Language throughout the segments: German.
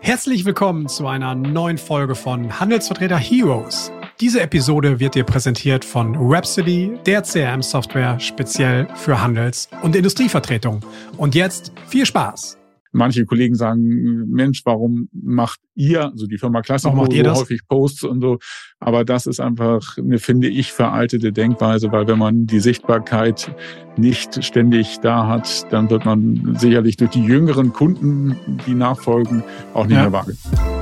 Herzlich willkommen zu einer neuen Folge von Handelsvertreter Heroes. Diese Episode wird dir präsentiert von Rhapsody, der CRM-Software speziell für Handels- und Industrievertretung. Und jetzt viel Spaß! Manche Kollegen sagen, Mensch, warum macht ihr, also die Firma ihr so das? häufig Posts und so. Aber das ist einfach eine, finde ich, veraltete Denkweise, weil wenn man die Sichtbarkeit nicht ständig da hat, dann wird man sicherlich durch die jüngeren Kunden, die nachfolgen, auch nicht Ja. mehr wahrgenommen.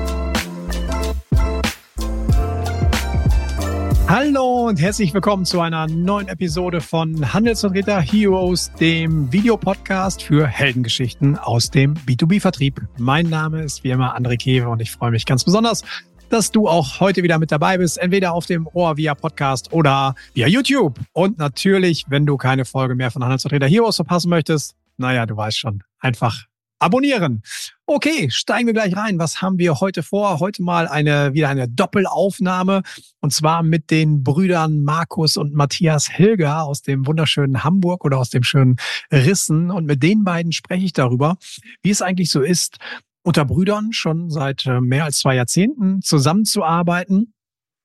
Hallo und herzlich willkommen zu einer neuen Episode von Handelsvertreter Heroes, dem Videopodcast für Heldengeschichten aus dem B2B-Vertrieb. Mein Name ist wie immer André Kewe und ich freue mich ganz besonders, dass du auch heute wieder mit dabei bist, entweder auf dem Ohr via Podcast oder via YouTube. Und natürlich, wenn du keine Folge mehr von Handelsvertreter Heroes verpassen möchtest, naja, du weißt schon, einfach abonnieren. Okay, steigen wir gleich rein. Was haben wir heute vor? Heute mal eine, wieder eine Doppelaufnahme und zwar mit den Brüdern Markus und Matthias Hilger aus dem wunderschönen Hamburg oder aus dem schönen Rissen. Und mit den beiden spreche ich darüber, wie es eigentlich so ist, unter Brüdern schon seit äh, mehr als zwei Jahrzehnten zusammenzuarbeiten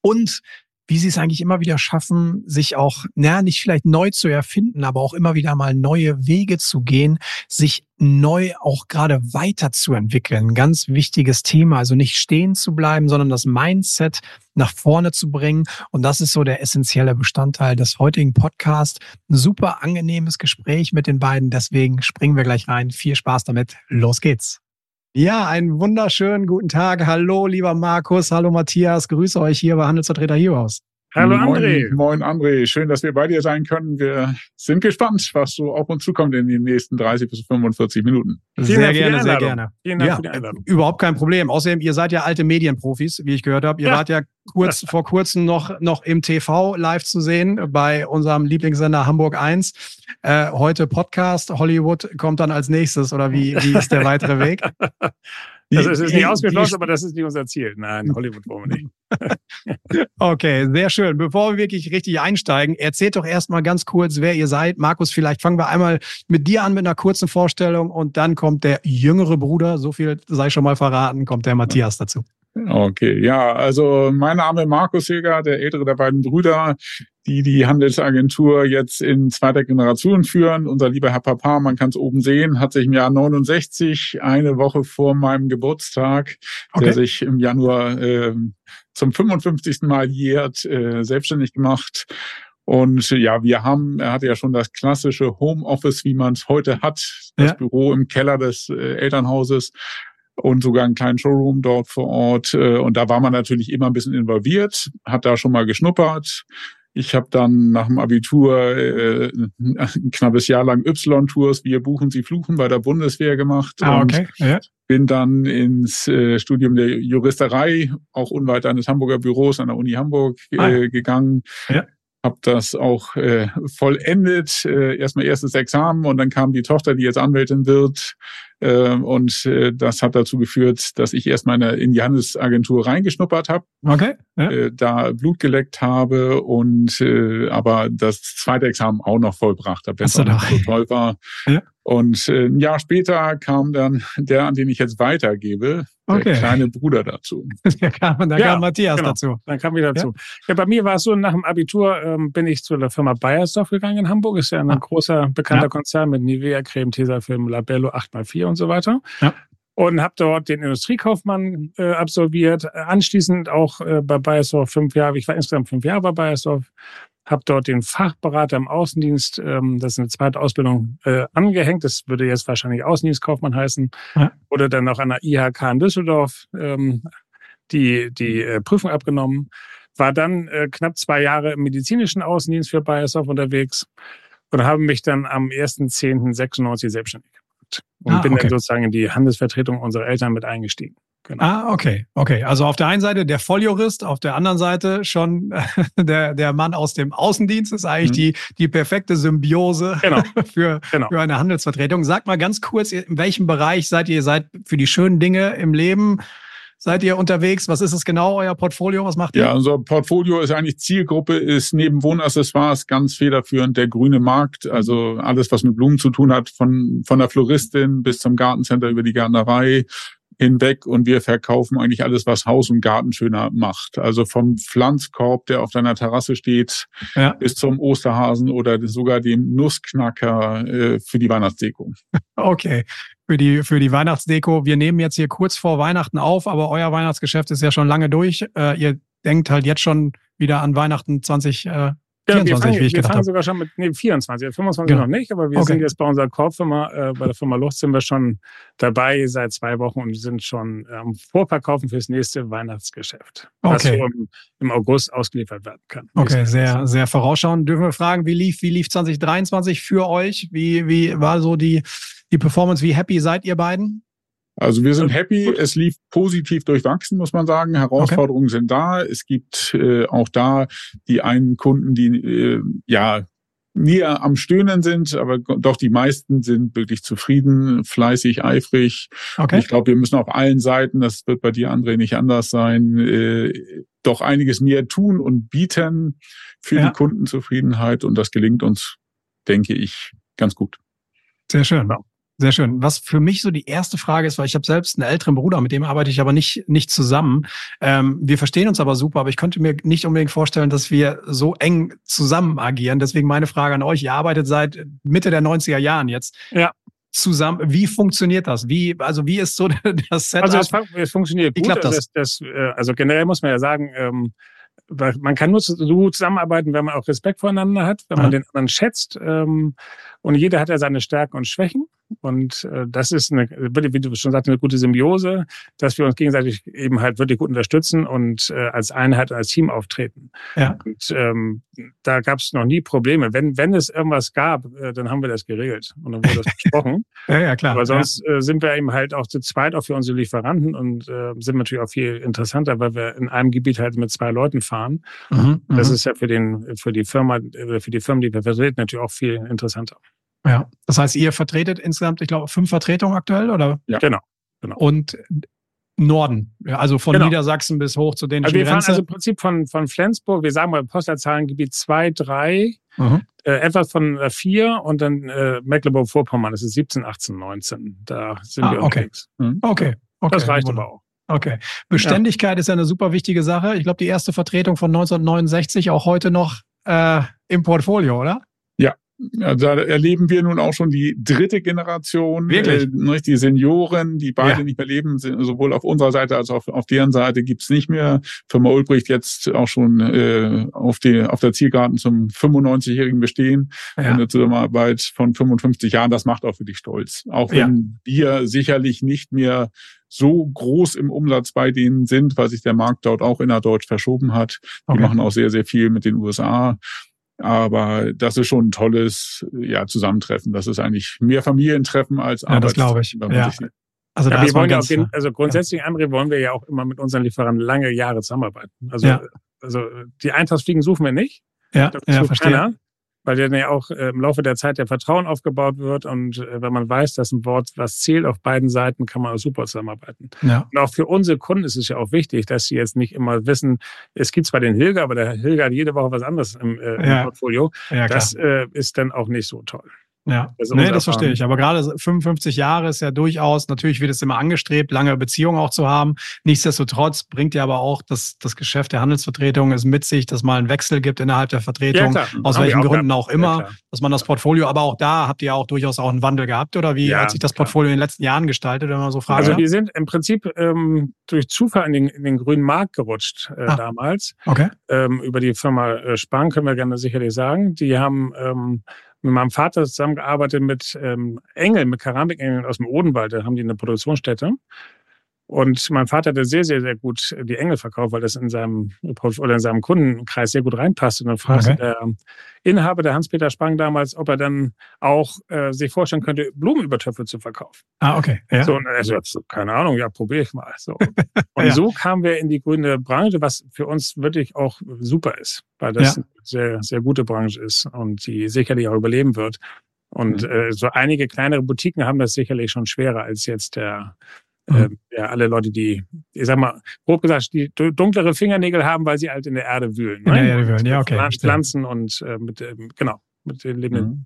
und wie sie es eigentlich immer wieder schaffen, sich auch, naja, nicht vielleicht neu zu erfinden, aber auch immer wieder mal neue Wege zu gehen, sich neu auch gerade weiterzuentwickeln. Ganz wichtiges Thema. Also nicht stehen zu bleiben, sondern das Mindset nach vorne zu bringen. Und das ist so der essentielle Bestandteil des heutigen Podcasts. Ein super angenehmes Gespräch mit den beiden. Deswegen springen wir gleich rein. Viel Spaß damit. Los geht's. Ja, einen wunderschönen guten Tag. Hallo, lieber Markus. Hallo, Matthias. Grüße euch hier bei Handelsvertreter Heroes. Hallo André. Moin, moin André. Schön, dass wir bei dir sein können. Wir sind gespannt, was so auf uns zukommt in den nächsten 30 bis 45 Minuten. Vielen sehr die gerne, sehr gerne. Vielen Dank Ja, für die Einladung. Überhaupt kein Problem. Außerdem, ihr seid ja alte Medienprofis, wie ich gehört habe. Ihr Ja. wart ja kurz vor kurzem noch, noch im TV live zu sehen bei unserem Lieblingssender Hamburg 1. Äh, heute Podcast. Hollywood kommt dann als nächstes oder wie, wie ist der weitere Weg? Also es ist nicht ausgeschlossen, aber das ist nicht unser Ziel. Nein, Hollywood wollen wir nicht. Okay, sehr schön. Bevor wir wirklich richtig einsteigen, erzählt doch erstmal ganz kurz, wer ihr seid. Markus, vielleicht fangen wir einmal mit dir an mit einer kurzen Vorstellung und dann kommt der jüngere Bruder, so viel sei schon mal verraten, kommt der Matthias dazu. Okay, ja, also mein Name Markus Hilger, der ältere der beiden Brüder, die die Handelsagentur jetzt in zweiter Generation führen. Unser lieber Herr Papa, man kann es oben sehen, hat sich im Jahr 69, eine Woche vor meinem Geburtstag, Okay. der sich im Januar äh, zum 55. Mal jährt, äh, selbstständig gemacht. Und ja, wir haben, er hatte ja schon das klassische Homeoffice, wie man es heute hat, das Ja. Büro im Keller des äh, Elternhauses und sogar einen kleinen Showroom dort vor Ort. Äh, Und da war man natürlich immer ein bisschen involviert, hat da schon mal geschnuppert. Ich habe dann nach dem Abitur äh, ein knappes Jahr lang Y-Tours, wir buchen, sie fluchen bei der Bundeswehr gemacht Ah, und okay. Ja. bin dann ins äh, Studium der Juristerei, auch unweit eines Hamburger Büros an der Uni Hamburg äh, Ah, gegangen. Ja. Hab das auch äh, vollendet, äh, erstmal erstes Examen und dann kam die Tochter, die jetzt Anwältin wird. Äh, und äh, das hat dazu geführt, dass ich erstmal in, die Handelsagentur reingeschnuppert habe, Okay. Ja. äh, da Blut geleckt habe und äh, aber das zweite Examen auch noch vollbracht habe, wenn es Hast du auch so toll war. Ja. Und äh, ein Jahr später kam dann der, an den ich jetzt weitergebe, der Okay. kleine Bruder dazu. Da kam, da Ja, kam Matthias genau. dazu. Dann kam wieder dazu. Ja. bei mir war es so, nach dem Abitur ähm, bin ich zu der Firma Bayersdorf gegangen in Hamburg. Ist ja ein Ah. großer, bekannter Ja. Konzern mit Nivea, Creme, Tesafilm, Labello 8x4 und so weiter. Ja. Und habe dort den Industriekaufmann äh, absolviert. Anschließend auch äh, bei Bayersdorf fünf Jahre. Ich war insgesamt fünf Jahre bei Bayersdorf. Habe dort den Fachberater im Außendienst, ähm, das ist eine zweite Ausbildung, äh, angehängt. Das würde jetzt wahrscheinlich Außendienstkaufmann heißen. Ja. Oder dann noch an der IHK in Düsseldorf ähm, die, die äh, Prüfung abgenommen. War dann äh, knapp zwei Jahre im medizinischen Außendienst für Bayersdorf unterwegs und habe mich dann am 1.10.96 selbstständig gemacht. Und Ah, bin okay. dann sozusagen in die Handelsvertretung unserer Eltern mit eingestiegen. Genau. Ah, okay, okay. Also auf der einen Seite der Volljurist, auf der anderen Seite schon der, der Mann aus dem Außendienst ist eigentlich Mhm. die, die perfekte Symbiose Genau. für, Genau. für eine Handelsvertretung. Sag mal ganz kurz, in welchem Bereich seid ihr? Ihr seid für die schönen Dinge im Leben seid ihr unterwegs? Was ist es genau, euer Portfolio? Was macht ihr? Ja, unser Portfolio ist eigentlich Zielgruppe, ist neben Wohnaccessoires ganz federführend der grüne Markt. Also alles, was mit Blumen zu tun hat, von, von der Floristin bis zum Gartencenter über die Gärtnerei, hinweg und wir verkaufen eigentlich alles, was Haus und Garten schöner macht. Also vom Pflanzkorb, der auf deiner Terrasse steht, ja. bis zum Osterhasen oder sogar dem Nussknacker äh, für die Weihnachtsdeko. Okay, für die, für die Weihnachtsdeko. Wir nehmen jetzt hier kurz vor Weihnachten auf, aber euer Weihnachtsgeschäft ist ja schon lange durch. Äh, ihr denkt halt jetzt schon wieder an Weihnachten 20, äh, ja, 24, wir fangen, wie ich wir fangen sogar schon mit nee, 24, 25 ja. noch nicht, aber wir okay. sind jetzt bei unserer Korbfirma, äh, bei der Firma Lucht sind wir schon dabei seit zwei Wochen und sind schon am ähm, Vorverkaufen fürs nächste Weihnachtsgeschäft, okay. was so im, im, August ausgeliefert werden kann. Okay, sehr, sehr vorausschauend. Dürfen wir fragen, wie lief, wie lief 2023 für euch? Wie, wie war so die, die Performance? Wie happy seid ihr beiden? Also wir sind happy. Es lief positiv durchwachsen, muss man sagen. Herausforderungen okay. sind da. Es gibt äh, auch da die einen Kunden, die äh, ja näher am Stöhnen sind, aber doch die meisten sind wirklich zufrieden, fleißig, eifrig. Okay. Ich glaube, wir müssen auf allen Seiten, das wird bei dir, André, nicht anders sein, äh, doch einiges mehr tun und bieten für ja. die Kundenzufriedenheit. Und das gelingt uns, denke ich, ganz gut. Sehr schön. Sehr schön. Was für mich so die erste Frage ist, weil ich habe selbst einen älteren Bruder, mit dem arbeite ich aber nicht, nicht zusammen. Ähm, wir verstehen uns aber super, aber ich konnte mir nicht unbedingt vorstellen, dass wir so eng zusammen agieren. Deswegen meine Frage an euch. Ihr arbeitet seit Mitte der 90er Jahren jetzt. Ja. Zusammen. Wie funktioniert das? Wie, also wie ist so das Setup? Also es, es funktioniert gut. Klappt das? Das, das, äh, also generell muss man ja sagen, ähm, man kann nur so gut zusammenarbeiten, wenn man auch Respekt voneinander hat, wenn man den anderen schätzt. Ähm, und jeder hat ja seine Stärken und Schwächen. Und äh, das ist eine, wie du schon sagst, eine gute Symbiose, dass wir uns gegenseitig eben halt wirklich gut unterstützen und äh, als Einheit, als Team auftreten. Ja. Und ähm, da gab es noch nie Probleme. Wenn, wenn es irgendwas gab, äh, dann haben wir das geregelt und dann wurde das besprochen. ja, ja, klar. Aber sonst ja. äh, sind wir eben halt auch zu zweit auch für unsere Lieferanten und äh, sind natürlich auch viel interessanter, weil wir in einem Gebiet halt mit zwei Leuten fahren. Mhm, das mhm. ist ja für den, für die Firma, äh, für die Firmen, die wir vertreten, natürlich auch viel interessanter. Ja, das heißt, ihr vertretet insgesamt, ich glaube, fünf Vertretungen aktuell, oder? Ja, genau. genau. Und Norden, ja, also von genau. Niedersachsen bis hoch zu den also wir fahren also im Prinzip von, von Flensburg, wir sagen mal Postleitzahlengebiet 2, 3, mhm. äh, etwas von äh, 4 und dann äh, Mecklenburg-Vorpommern, das ist 17, 18, 19. Da sind ah, wir okay. unterwegs. Mhm. Okay. okay. Das reicht aber auch. Okay. Beständigkeit ja. ist ja eine super wichtige Sache. Ich glaube, die erste Vertretung von 1969 auch heute noch äh, im Portfolio, oder? Ja, da erleben wir nun auch schon die dritte Generation. Wirklich? Äh, die Senioren, die beide ja. nicht mehr leben, sind, sowohl auf unserer Seite als auch auf, deren Seite gibt's nicht mehr. Firma Ulbricht jetzt auch schon äh, auf, die, auf der Zielgarten zum 95-jährigen Bestehen. Ja. Eine Zusammenarbeit von 55 Jahren, das macht auch für dich stolz. Auch wenn ja. wir sicherlich nicht mehr so groß im Umsatz bei denen sind, weil sich der Markt dort auch innerdeutsch verschoben hat. Die machen auch sehr, sehr viel mit den USA. Aber das ist schon ein tolles ja, Zusammentreffen. Das ist eigentlich mehr Familientreffen als Arbeit. Ja, das glaube ich. Ja. Also, ja, wir wollen ja den, also grundsätzlich, ja. André, wollen wir ja auch immer mit unseren Lieferanten lange Jahre zusammenarbeiten. Also, ja. also die Eintagsfliegen suchen wir nicht. Ja, ja verstehe. Keiner weil dann ja auch äh, im Laufe der Zeit der Vertrauen aufgebaut wird und äh, wenn man weiß, dass ein Wort was zählt auf beiden Seiten, kann man auch super zusammenarbeiten. Ja. Und auch für unsere Kunden ist es ja auch wichtig, dass sie jetzt nicht immer wissen, es gibt zwar den Hilger, aber der Hilger hat jede Woche was anderes im, äh, im ja. Portfolio. Ja, das äh, ist dann auch nicht so toll. Ja, das nee, das verstehe ich. Aber gerade 55 Jahre ist ja durchaus, natürlich wird es immer angestrebt, lange Beziehungen auch zu haben. Nichtsdestotrotz bringt ja aber auch das, das Geschäft der Handelsvertretung es mit sich, dass mal einen Wechsel gibt innerhalb der Vertretung, ja, aus welchen auch Gründen auch immer, ja, dass man das Portfolio, aber auch da habt ihr ja auch durchaus auch einen Wandel gehabt, oder wie ja, hat sich das Portfolio klar. in den letzten Jahren gestaltet, wenn man so fragt? Also wir sind im Prinzip ähm, durch Zufall in den, in den grünen Markt gerutscht äh, ah, damals. Okay. Ähm, über die Firma äh, Spahn können wir gerne sicherlich sagen. Die haben ähm, mit meinem Vater zusammengearbeitet mit ähm, Engeln, mit Keramikengeln aus dem Odenwald. Da haben die eine Produktionsstätte. Und mein Vater hatte sehr, sehr, sehr gut die Engel verkauft, weil das in seinem oder in seinem Kundenkreis sehr gut reinpasst. Und dann fragte okay. der Inhaber, der Hans-Peter Spang damals, ob er dann auch äh, sich vorstellen könnte, Blumenübertöpfe zu verkaufen. Ah, okay. Ja. So, und er so, keine Ahnung, ja, probiere ich mal. So. Und ja. so kamen wir in die grüne Branche, was für uns wirklich auch super ist, weil das ja. eine sehr, sehr gute Branche ist und die sicherlich auch überleben wird. Und mhm. äh, so einige kleinere Boutiquen haben das sicherlich schon schwerer als jetzt der Mhm. Ähm, ja, alle Leute, die, ich sag mal, grob gesagt, die dunklere Fingernägel haben, weil sie halt in der Erde wühlen. Ne? In der Erde wühlen, ja, okay. Pflanzen und äh, mit, äh, genau, mit den lebenden mhm.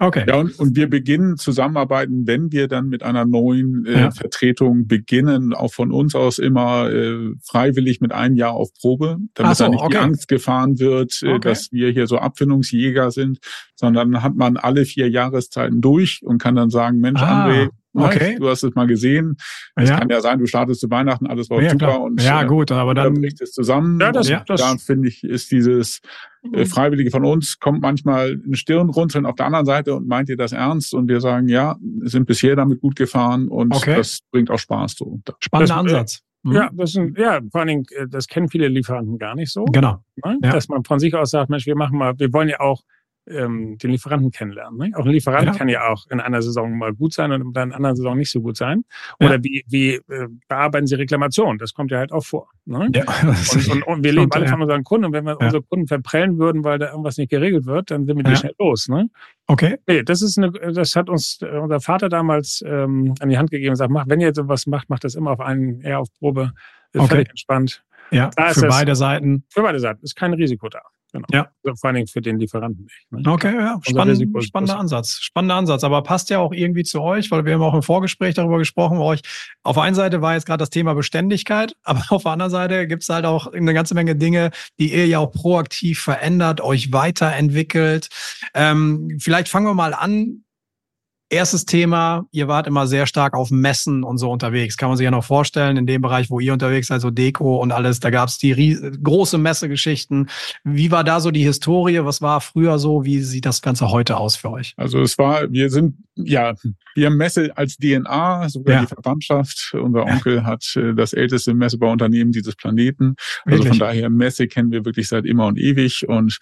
Okay. Ja, und, und wir beginnen zusammenarbeiten, wenn wir dann mit einer neuen äh, ja. Vertretung beginnen, auch von uns aus immer äh, freiwillig mit einem Jahr auf Probe, damit so, da nicht okay. die Angst gefahren wird, äh, okay. dass wir hier so Abfindungsjäger sind, sondern dann hat man alle vier Jahreszeiten durch und kann dann sagen, Mensch, ah. André, Okay. Du hast es mal gesehen. Es ja. kann ja sein, du startest zu Weihnachten, alles war ja, super klar. und ja, äh, gut, aber dann bricht es zusammen. Ja, das, ja. das da finde ich, ist dieses äh, Freiwillige von uns, kommt manchmal eine Stirnrunzeln auf der anderen Seite und meint ihr das ernst? Und wir sagen, ja, sind bisher damit gut gefahren und okay. das bringt auch Spaß. So. Spannender das, Ansatz. Mhm. Ja, das ist ja, vor allen Dingen, äh, das kennen viele Lieferanten gar nicht so. Genau. Ne? Dass man von sich aus sagt, Mensch, wir machen mal, wir wollen ja auch ähm, den Lieferanten kennenlernen. Ne? Auch ein Lieferant ja. kann ja auch in einer Saison mal gut sein und in einer anderen Saison nicht so gut sein. Oder ja. wie, wie äh, bearbeiten Sie Reklamation? Das kommt ja halt auch vor. Ne? Ja, und, und, und wir leben alle von unseren Kunden. Und wenn wir unsere Kunden verprellen würden, weil da irgendwas nicht geregelt wird, dann sind wir die schnell los. Ne? Okay. Nee, das ist eine, das hat uns äh, unser Vater damals ähm, an die Hand gegeben und sagt, mach, wenn ihr sowas macht, macht das immer auf einen, eher auf Probe. Ist okay. völlig entspannt. Ja, für das, beide Seiten. Für beide Seiten. Ist kein Risiko da. Genau. Ja. Vor allen Dingen für den Lieferanten nicht. Ne? Okay, ja. Spann, spannender Ansatz. Spannender Ansatz. Aber passt ja auch irgendwie zu euch, weil wir haben auch im Vorgespräch darüber gesprochen, bei euch. Auf der einen Seite war jetzt gerade das Thema Beständigkeit, aber auf der anderen Seite gibt es halt auch eine ganze Menge Dinge, die ihr ja auch proaktiv verändert, euch weiterentwickelt. Ähm, vielleicht fangen wir mal an Erstes Thema, ihr wart immer sehr stark auf Messen und so unterwegs. Kann man sich ja noch vorstellen, in dem Bereich, wo ihr unterwegs seid, so Deko und alles, da gab es die große Messegeschichten. Wie war da so die Historie? Was war früher so? Wie sieht das Ganze heute aus für euch? Also es war, wir sind, ja, wir haben Messe als DNA, sogar ja. die Verwandtschaft. Unser Onkel ja. hat äh, das älteste Messebauunternehmen dieses Planeten. Also wirklich? von daher, Messe kennen wir wirklich seit immer und ewig. Und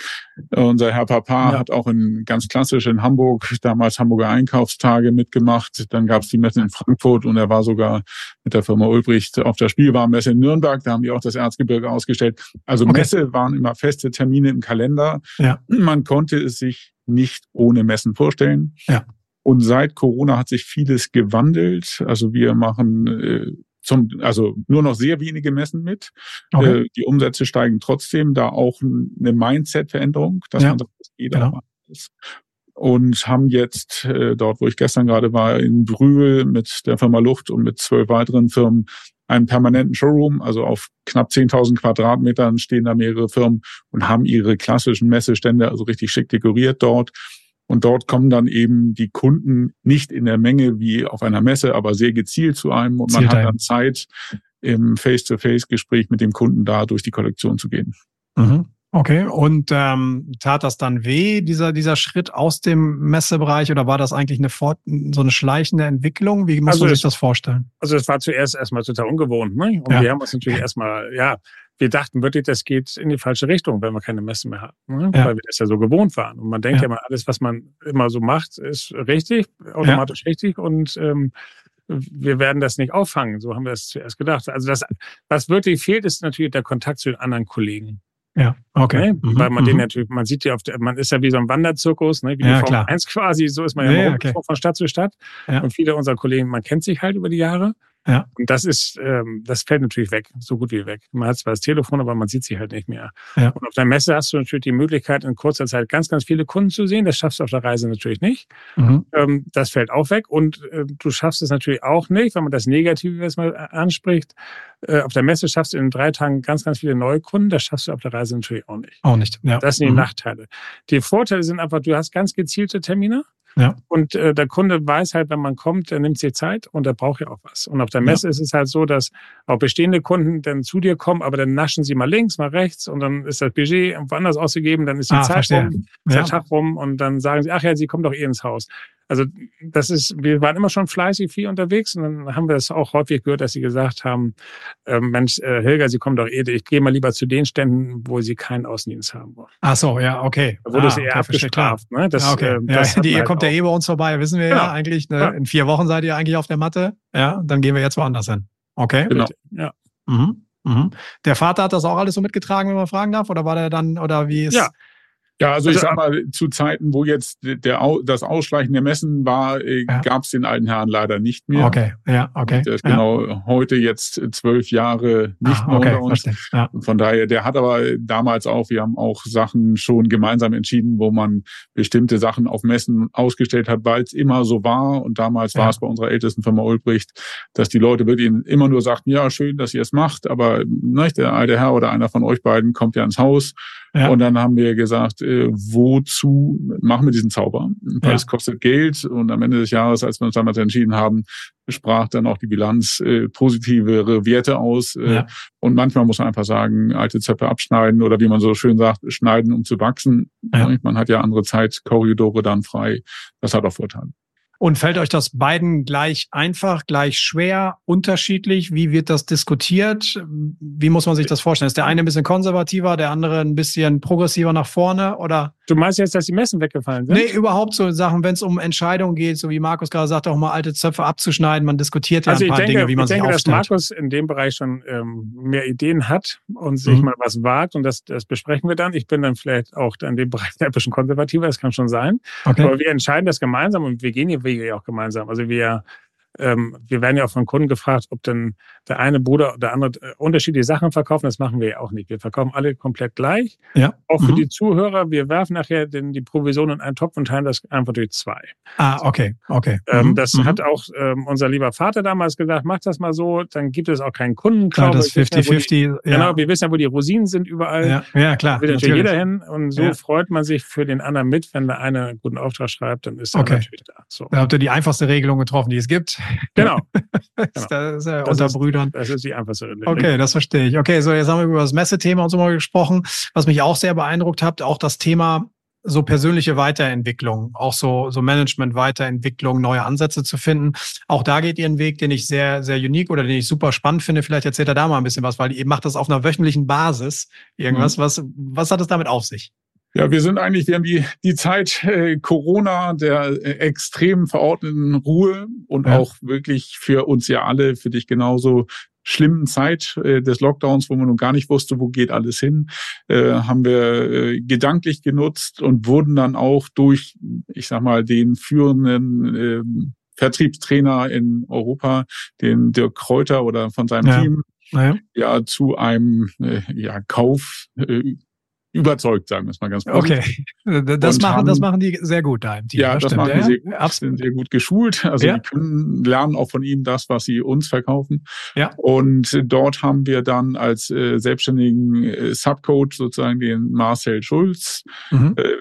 unser Herr Papa ja. hat auch in ganz klassisch in Hamburg, damals Hamburger Einkaufs Tage mitgemacht. Dann gab es die Messe in Frankfurt und er war sogar mit der Firma Ulbricht auf der Spielwarenmesse in Nürnberg. Da haben die auch das Erzgebirge ausgestellt. Also okay. Messe waren immer feste Termine im Kalender. Ja. Man konnte es sich nicht ohne Messen vorstellen. Ja. Und seit Corona hat sich vieles gewandelt. Also wir machen äh, zum, also nur noch sehr wenige Messen mit. Okay. Äh, die Umsätze steigen trotzdem, da auch eine Mindset-Veränderung, dass ja. man sagt, das geht genau. Und haben jetzt äh, dort, wo ich gestern gerade war, in Brühl mit der Firma Luft und mit zwölf weiteren Firmen einen permanenten Showroom, also auf knapp 10.000 Quadratmetern stehen da mehrere Firmen und haben ihre klassischen Messestände also richtig schick dekoriert dort. Und dort kommen dann eben die Kunden nicht in der Menge wie auf einer Messe, aber sehr gezielt zu einem und man Zielt hat dann Zeit, im Face-to-Face-Gespräch mit dem Kunden da durch die Kollektion zu gehen. Mhm. Okay, und ähm, tat das dann weh, dieser, dieser Schritt aus dem Messebereich, oder war das eigentlich eine Fort so eine schleichende Entwicklung? Wie muss also man sich das vorstellen? Also es war zuerst erstmal total ungewohnt, ne? Und ja. wir haben uns natürlich erstmal, ja, wir dachten wirklich, das geht in die falsche Richtung, wenn wir keine Messe mehr haben, ne? ja. weil wir das ja so gewohnt waren. Und man denkt ja, ja immer, alles, was man immer so macht, ist richtig, automatisch ja. richtig und ähm, wir werden das nicht auffangen. So haben wir es zuerst gedacht. Also das, was wirklich fehlt, ist natürlich der Kontakt zu den anderen Kollegen. Ja, okay. Ne? Mhm. Weil man mhm. den natürlich, man sieht ja auf der, man ist ja wie so ein Wanderzirkus, ne? wie die ja, Formel 1 quasi, so ist man ja, ja, okay. von Stadt zu Stadt. Ja. Und viele unserer Kollegen, man kennt sich halt über die Jahre. Ja. Und das ist, ähm, das fällt natürlich weg, so gut wie weg. Man hat zwar das Telefon, aber man sieht sie halt nicht mehr. Ja. Und auf der Messe hast du natürlich die Möglichkeit, in kurzer Zeit ganz, ganz viele Kunden zu sehen. Das schaffst du auf der Reise natürlich nicht. Mhm. Ähm, das fällt auch weg. Und äh, du schaffst es natürlich auch nicht, wenn man das Negative jetzt mal äh, anspricht. Äh, auf der Messe schaffst du in drei Tagen ganz, ganz viele neue Kunden. Das schaffst du auf der Reise natürlich auch nicht. Auch nicht. Ja. Das sind die mhm. Nachteile. Die Vorteile sind einfach, du hast ganz gezielte Termine. Ja. Und äh, der Kunde weiß halt, wenn man kommt, der nimmt sich Zeit und der braucht ja auch was. Und auf der Messe ja. ist es halt so, dass auch bestehende Kunden dann zu dir kommen, aber dann naschen sie mal links, mal rechts und dann ist das Budget woanders ausgegeben, dann ist die ah, Zeit verstehe. rum, ist ja. der Tag rum und dann sagen sie, ach ja, sie kommen doch eh ins Haus. Also das ist, wir waren immer schon fleißig viel unterwegs und dann haben wir es auch häufig gehört, dass sie gesagt haben, äh, Mensch, äh, Helga, Sie kommen doch eh, ich gehe mal lieber zu den Ständen, wo Sie keinen Außendienst haben wollen. Ach so, ja, okay. Da wurde ah, es eher okay, abgestraft. Ne? Das, ah, okay. Äh, das ja, die, ihr halt kommt ja eh bei uns vorbei, wissen wir genau. ja eigentlich. Ne? Ja. In vier Wochen seid ihr eigentlich auf der Matte. Ja, dann gehen wir jetzt woanders hin. Okay. Genau. Ja. Mhm. Mhm. Der Vater hat das auch alles so mitgetragen, wenn man fragen darf, oder war der dann, oder wie ist? Ja, Ja, also, also ich sag mal, zu Zeiten, wo jetzt der, das Ausschleichen der Messen war, äh, ja. gab es den alten Herrn leider nicht mehr. Okay, ja, okay. Der ist ja. genau heute jetzt zwölf Jahre nicht ah, mehr okay, unter uns. Ja. Von daher, der hat aber damals auch, wir haben auch Sachen schon gemeinsam entschieden, wo man bestimmte Sachen auf Messen ausgestellt hat, weil es immer so war. Und damals war es bei unserer ältesten Firma Ulbricht, dass die Leute wirklich immer nur sagten, ja, schön, dass ihr es macht, aber ne, der alte Herr oder einer von euch beiden kommt ja ins Haus. Ja. Und dann haben wir gesagt, äh, wozu machen wir diesen Zauber? Weil ja. es kostet Geld und am Ende des Jahres, als wir uns damals entschieden haben, sprach dann auch die Bilanz äh, positivere Werte aus. Äh, ja. Und manchmal muss man einfach sagen, alte Zöpfe abschneiden oder wie man so schön sagt, schneiden, um zu wachsen. Man hat ja andere Zeitkorridore dann frei. Das hat auch Vorteile. Und fällt euch das beiden gleich einfach, gleich schwer, unterschiedlich? Wie wird das diskutiert? Wie muss man sich das vorstellen? Ist der eine ein bisschen konservativer, der andere ein bisschen progressiver nach vorne oder? Du meinst jetzt, dass die Messen weggefallen sind? Nee, überhaupt so Sachen, wenn es um Entscheidungen geht, so wie Markus gerade sagte, auch mal alte Zöpfe abzuschneiden. Man diskutiert ja also ein paar denke, Dinge, wie man ich sich denke, aufstellt. dass Markus in dem Bereich schon ähm, mehr Ideen hat und sich mhm. mal was wagt und das, das besprechen wir dann. Ich bin dann vielleicht auch in dem Bereich ein bisschen konservativer, das kann schon sein. Okay. Aber wir entscheiden das gemeinsam und wir gehen hier Wege ja auch gemeinsam. Also wir ähm, wir werden ja auch von Kunden gefragt, ob denn der eine Bruder oder der andere äh, unterschiedliche Sachen verkaufen. Das machen wir ja auch nicht. Wir verkaufen alle komplett gleich. Ja. Auch für mhm. die Zuhörer. Wir werfen nachher den, die Provision in einen Topf und teilen das einfach durch zwei. Ah, okay, okay. Ähm, mhm. Das mhm. hat auch ähm, unser lieber Vater damals gesagt, macht das mal so, dann gibt es auch keinen Kundenklaube. Ja, das 50-50. Ja, Genau, wir wissen ja, wo die Rosinen sind überall. Ja, ja klar. Da will natürlich jeder hin. Und so ja. freut man sich für den anderen mit, wenn der eine einen guten Auftrag schreibt, dann ist er okay. natürlich da. So. Da habt ihr die einfachste Regelung getroffen, die es gibt. Genau. Genau. das ist ja das unter ist, Brüdern. Das ist die einfachste. Okay, das verstehe ich. Okay, so jetzt haben wir über das Messethema und so mal gesprochen. Was mich auch sehr beeindruckt hat, auch das Thema so persönliche Weiterentwicklung, auch so, so Management-Weiterentwicklung, neue Ansätze zu finden. Auch da geht ihr einen Weg, den ich sehr, sehr unique oder den ich super spannend finde. Vielleicht erzählt er da mal ein bisschen was, weil ihr macht das auf einer wöchentlichen Basis. Irgendwas. Mhm. Was, was hat es damit auf sich? Ja, wir sind eigentlich, wir haben die, die Zeit äh, Corona, der äh, extrem verordneten Ruhe und ja. auch wirklich für uns ja alle, für dich genauso schlimmen Zeit äh, des Lockdowns, wo man nun gar nicht wusste, wo geht alles hin, äh, haben wir äh, gedanklich genutzt und wurden dann auch durch, ich sag mal, den führenden äh, Vertriebstrainer in Europa, den Dirk Kräuter oder von seinem ja. Team, ja. ja zu einem äh, ja, Kauf äh, überzeugt, sagen wir es mal ganz positiv. Okay, das machen, haben, das machen die sehr gut da im Team. Ja, das, das machen die sehr gut, absolut. sind sehr gut geschult. Also ja. die können lernen auch von ihm das, was sie uns verkaufen. Ja. Und dort haben wir dann als äh, selbstständigen äh, Subcoach sozusagen den Marcel Schulz, mhm. äh,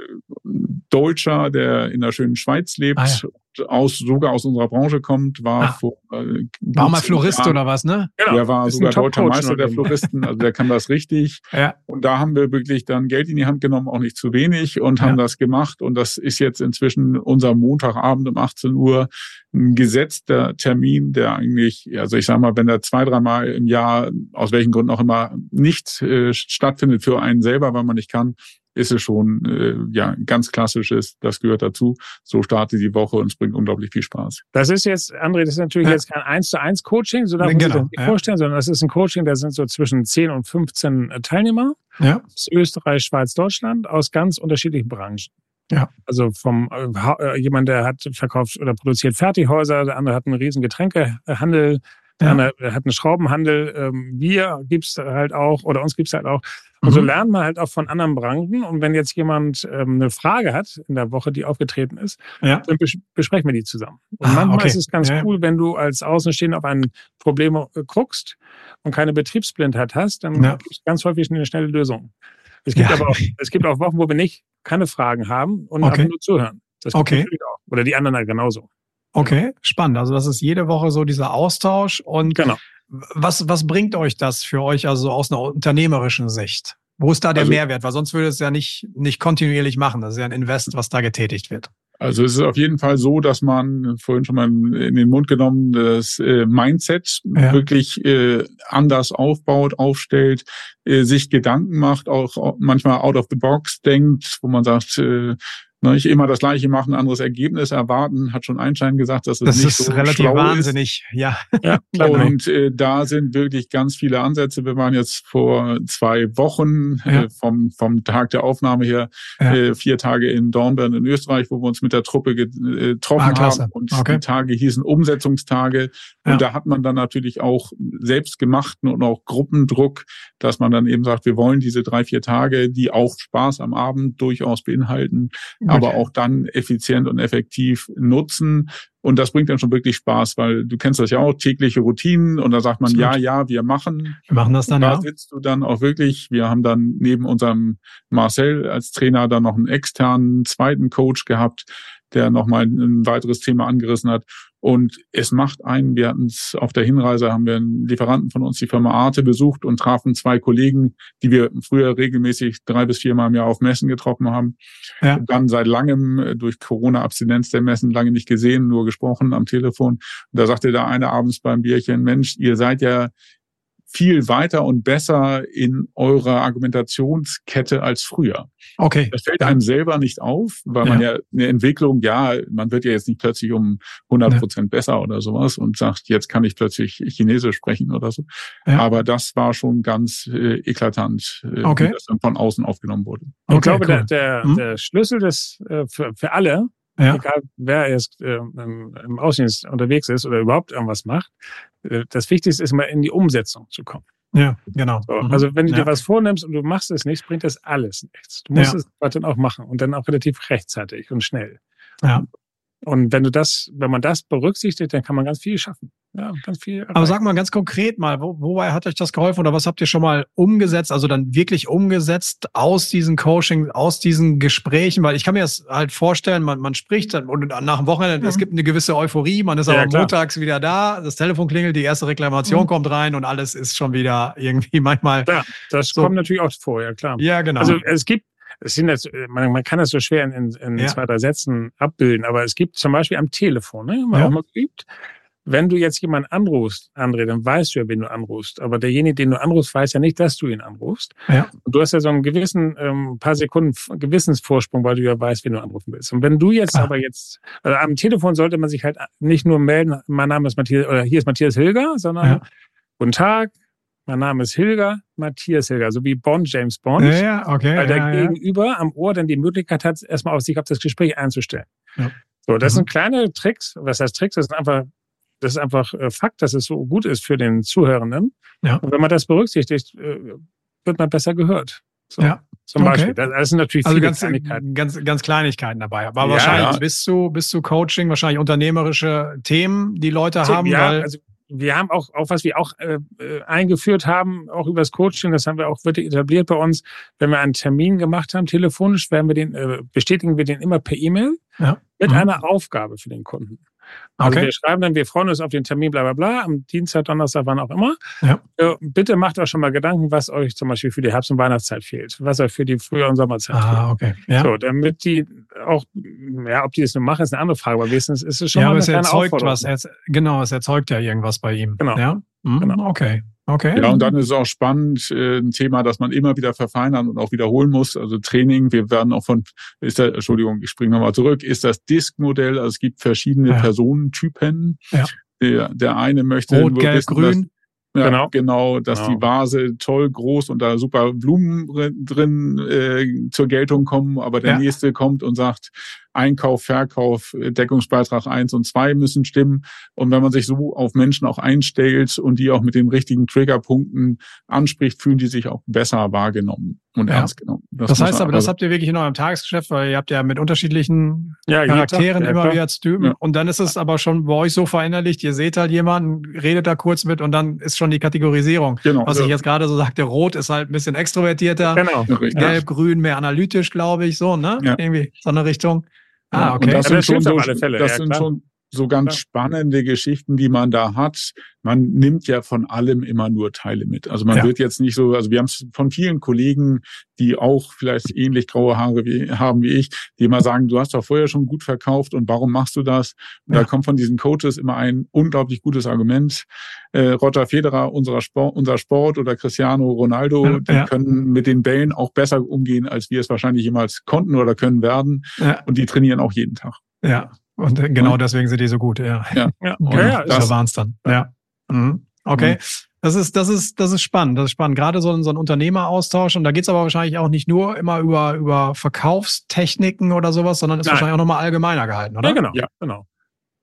Deutscher, der in der schönen Schweiz lebt, ah, ja aus, sogar aus unserer Branche kommt, war ah, vor, äh, war mal Florist Jahren, oder was, ne? Genau. Der war sogar deutscher Meister der Floristen, also der kann das richtig. ja. Und da haben wir wirklich dann Geld in die Hand genommen, auch nicht zu wenig und haben ja. das gemacht. Und das ist jetzt inzwischen unser Montagabend um 18 Uhr ein gesetzter Termin, der eigentlich, also ich sag mal, wenn er zwei, dreimal im Jahr, aus welchen Gründen auch immer, nicht äh, stattfindet für einen selber, weil man nicht kann, ist es schon äh, ja ganz klassisches, das gehört dazu. So startet die Woche und es bringt unglaublich viel Spaß. Das ist jetzt, André, das ist natürlich ja. jetzt kein eins zu eins Coaching, so darf man genau. sich das nicht ja. vorstellen, sondern das ist ein Coaching, da sind so zwischen 10 und 15 äh, Teilnehmer. Ja. Aus Österreich, Schweiz, Deutschland, aus ganz unterschiedlichen Branchen. Ja. Also vom äh, äh, jemand, der hat verkauft oder produziert Fertighäuser, der andere hat einen riesen Getränkehandel, der ja. andere hat einen Schraubenhandel. Ähm, wir gibt's halt auch, oder uns gibt's halt auch. Und so mhm. lernt man halt auch von anderen Branchen. Und wenn jetzt jemand ähm, eine Frage hat in der Woche, die aufgetreten ist, ja. dann bes besprechen wir die zusammen. Und ah, manchmal okay. ist es ganz ja. cool, wenn du als Außenstehender auf ein Problem äh, guckst und keine Betriebsblindheit hast, dann ja. gibt es ganz häufig eine schnelle Lösung. Es gibt aber auch, es gibt auch Wochen, wo wir nicht keine Fragen haben und okay. nur zuhören. Das okay. auch. Oder die anderen halt genauso. Okay, spannend. Also das ist jede Woche so dieser Austausch und genau. was, was bringt euch das für euch also aus einer unternehmerischen Sicht? Wo ist da der also, Mehrwert? Weil sonst würde es ja nicht, nicht kontinuierlich machen. Das ist ja ein Invest, was da getätigt wird. Also es ist auf jeden Fall so, dass man vorhin schon mal in den Mund genommen das äh, Mindset ja. wirklich äh, anders aufbaut, aufstellt, äh, sich Gedanken macht, auch manchmal out of the box denkt, wo man sagt, äh, nicht immer das Gleiche machen, anderes Ergebnis erwarten, hat schon Einstein gesagt, dass es das nicht ist so relativ wahnsinnig. Ist. Ja. ja und äh, da sind wirklich ganz viele Ansätze. Wir waren jetzt vor zwei Wochen Ja. äh, vom, vom Tag der Aufnahme her Ja. äh, vier Tage in Dornbirn in Österreich, wo wir uns mit der Truppe äh, getroffen Ah, haben. Und Okay. die Tage hießen Umsetzungstage. Und da hat man dann natürlich auch selbstgemachten und auch Gruppendruck, dass man dann eben sagt, wir wollen diese drei, vier Tage, die auch Spaß am Abend durchaus beinhalten, aber auch dann effizient und effektiv nutzen. Und das bringt dann schon wirklich Spaß, weil du kennst das ja auch, tägliche Routinen und da sagt man, ja, ja, wir machen. Wir machen das dann, da ja. sitzt du dann auch wirklich, wir haben dann neben unserem Marcel als Trainer dann noch einen externen zweiten Coach gehabt, der nochmal ein weiteres Thema angerissen hat. Und es macht einen, wir hatten es auf der Hinreise, haben wir einen Lieferanten von uns, die Firma Arte, besucht und trafen zwei Kollegen, die wir früher regelmäßig drei bis viermal im Jahr auf Messen getroffen haben. Ja. Dann seit langem äh, durch Corona-Abstinenz der Messen lange nicht gesehen, nur gesprochen am Telefon. Und da sagte der eine abends beim Bierchen, Mensch, ihr seid ja viel weiter und besser in eurer Argumentationskette als früher. Okay. Das fällt einem selber nicht auf, weil man ja eine Entwicklung, ja, man wird ja jetzt nicht plötzlich um 100 Prozent besser oder sowas und sagt, jetzt kann ich plötzlich Chinesisch sprechen oder so. Ja. Aber das war schon ganz äh, eklatant, äh, Okay. wie das dann von außen aufgenommen wurde. Ich Okay, glaube, der, cool. der, Mhm. der Schlüssel des, äh, für, für alle, Ja. egal wer jetzt äh, im, Außendienst unterwegs ist oder überhaupt irgendwas macht, äh, das Wichtigste ist mal in die Umsetzung zu kommen. Ja, genau. So, Mhm. Also wenn du ja. dir was vornimmst und du machst es nicht, bringt das alles nichts. Du musst Ja. es dann auch machen und dann auch relativ rechtzeitig und schnell. Ja. Und wenn du das, wenn man das berücksichtigt, dann kann man ganz viel schaffen. Ja, ganz viel. Aber erreichen. sag mal ganz konkret mal, wo, wobei hat euch das geholfen oder was habt ihr schon mal umgesetzt, also dann wirklich umgesetzt aus diesen Coaching, aus diesen Gesprächen? Weil ich kann mir das halt vorstellen, man, man spricht dann und nach dem Wochenende, es Mhm. gibt eine gewisse Euphorie, man ist Ja, aber klar. montags wieder da, das Telefon klingelt, die erste Reklamation Mhm. kommt rein und alles ist schon wieder irgendwie manchmal. Ja, das So. kommt natürlich auch vor, ja klar. Ja, genau. Also es gibt, es sind jetzt, man, man kann das so schwer in, in, Ja. zwei, drei Sätzen abbilden, aber es gibt zum Beispiel am Telefon, ne, mal Ja. auch mal geübt, wenn du jetzt jemanden anrufst, André, dann weißt du ja, wen du anrufst. Aber derjenige, den du anrufst, weiß ja nicht, dass du ihn anrufst. Ja. Und du hast ja so einen gewissen, ähm, paar Sekunden Gewissensvorsprung, weil du ja weißt, wen du anrufen willst. Und wenn du jetzt Klar. aber jetzt, also am Telefon sollte man sich halt nicht nur melden, mein Name ist Matthias, oder hier ist Matthias Hilger, sondern Ja. guten Tag, mein Name ist Hilger, Matthias Hilger, so wie Bond, James Bond ja, ja, okay. weil der ja, ja. Gegenüber am Ohr dann die Möglichkeit hat, erstmal auf sich auf das Gespräch einzustellen. Ja. So, das Mhm. sind kleine Tricks. Was heißt Tricks? Das ist einfach, das ist einfach äh, Fakt, dass es so gut ist für den Zuhörenden. Ja. Und wenn man das berücksichtigt, äh, wird man besser gehört. So, Ja. Zum Okay. Beispiel. Das, das sind natürlich Also viele ganz, Kleinigkeiten. ganz, ganz Kleinigkeiten dabei. Aber Ja, wahrscheinlich ja. bist du, bist du Coaching, wahrscheinlich unternehmerische Themen, die Leute haben, ja, also wir haben auch, auch was wir auch äh, äh, eingeführt haben, auch übers Coaching, das haben wir auch wirklich etabliert bei uns. Wenn wir einen Termin gemacht haben, telefonisch, werden wir den, äh, bestätigen wir den immer per E-Mail Ja. mit Mhm. einer Aufgabe für den Kunden. Also Okay. wir schreiben dann, wir freuen uns auf den Termin, bla bla bla, am Dienstag, Donnerstag, wann auch immer. Ja. Äh, bitte macht euch schon mal Gedanken, was euch zum Beispiel für die Herbst- und Weihnachtszeit fehlt, was euch für die Frühjahr- und Sommerzeit fehlt. Ah, okay. Ja. So, damit die auch, ja, ob die das nur machen, ist eine andere Frage, aber wenigstens ist es schon ja, mal aber eine es erzeugt was. Genau, es erzeugt ja irgendwas bei ihm. Genau. Ja? Mhm, Genau. Okay. Okay. Ja, und dann ist es auch spannend, äh, ein Thema, das man immer wieder verfeinern und auch wiederholen muss. Also Training, wir werden auch von, ist da, Entschuldigung, ich springe nochmal zurück, ist das Disk-Modell, also es gibt verschiedene Ja. Personentypen. Ja. Der, der eine möchte Rot, nur gelb, wissen, grün. Dass, ja, Genau. genau. dass Genau. die Vase toll groß und da super Blumen drin, drin äh, zur Geltung kommen, aber der Ja. nächste kommt und sagt, Einkauf, Verkauf, Deckungsbeitrag eins und zwei müssen stimmen. Und wenn man sich so auf Menschen auch einstellt und die auch mit den richtigen Triggerpunkten anspricht, fühlen die sich auch besser wahrgenommen und Ja. ernst genommen. Das, muss heißt aber, das habt ihr wirklich in eurem Tagesgeschäft, weil ihr habt ja mit unterschiedlichen ja, Tag, Charakteren ja, immer wieder zu tun. Ja. Und dann ist es aber schon bei euch so verinnerlicht, ihr seht halt jemanden, redet da kurz mit und dann ist schon die Kategorisierung. Genau. Was ich jetzt gerade so sagte, Rot ist halt ein bisschen extrovertierter, Genau. Gelb, Grün mehr analytisch, glaube ich, so, ne? Ja. Irgendwie so eine Richtung. Ah, okay. Und das Ja, sind das schon so, auf alle Fälle, das ja, sind klar. schon so ganz ja. spannende Geschichten, die man da hat. Man nimmt ja von allem immer nur Teile mit. Also man ja. wird jetzt nicht so, also wir haben es von vielen Kollegen, die auch vielleicht ähnlich graue Haare wie, haben wie ich, die immer sagen, du hast doch vorher schon gut verkauft und warum machst du das? Und ja. da kommt von diesen Coaches immer ein unglaublich gutes Argument. Äh, Roger Federer, unserer Sport, unser Sport oder Cristiano Ronaldo, die können mit den Bällen auch besser umgehen, als wir es wahrscheinlich jemals konnten oder können werden. Und die trainieren auch jeden Tag. Ja, und äh, genau deswegen sind die so gut, ja. Ja, ja. Okay, ja das waren es dann. Ja. Mhm. Okay. Mhm. Das ist, das ist, das ist spannend. Das ist spannend. Gerade so, so ein Unternehmeraustausch. Und da geht's aber wahrscheinlich auch nicht nur immer über, über Verkaufstechniken oder sowas, sondern ist Nein. wahrscheinlich auch nochmal allgemeiner gehalten, oder? Ja, genau. Ja, genau.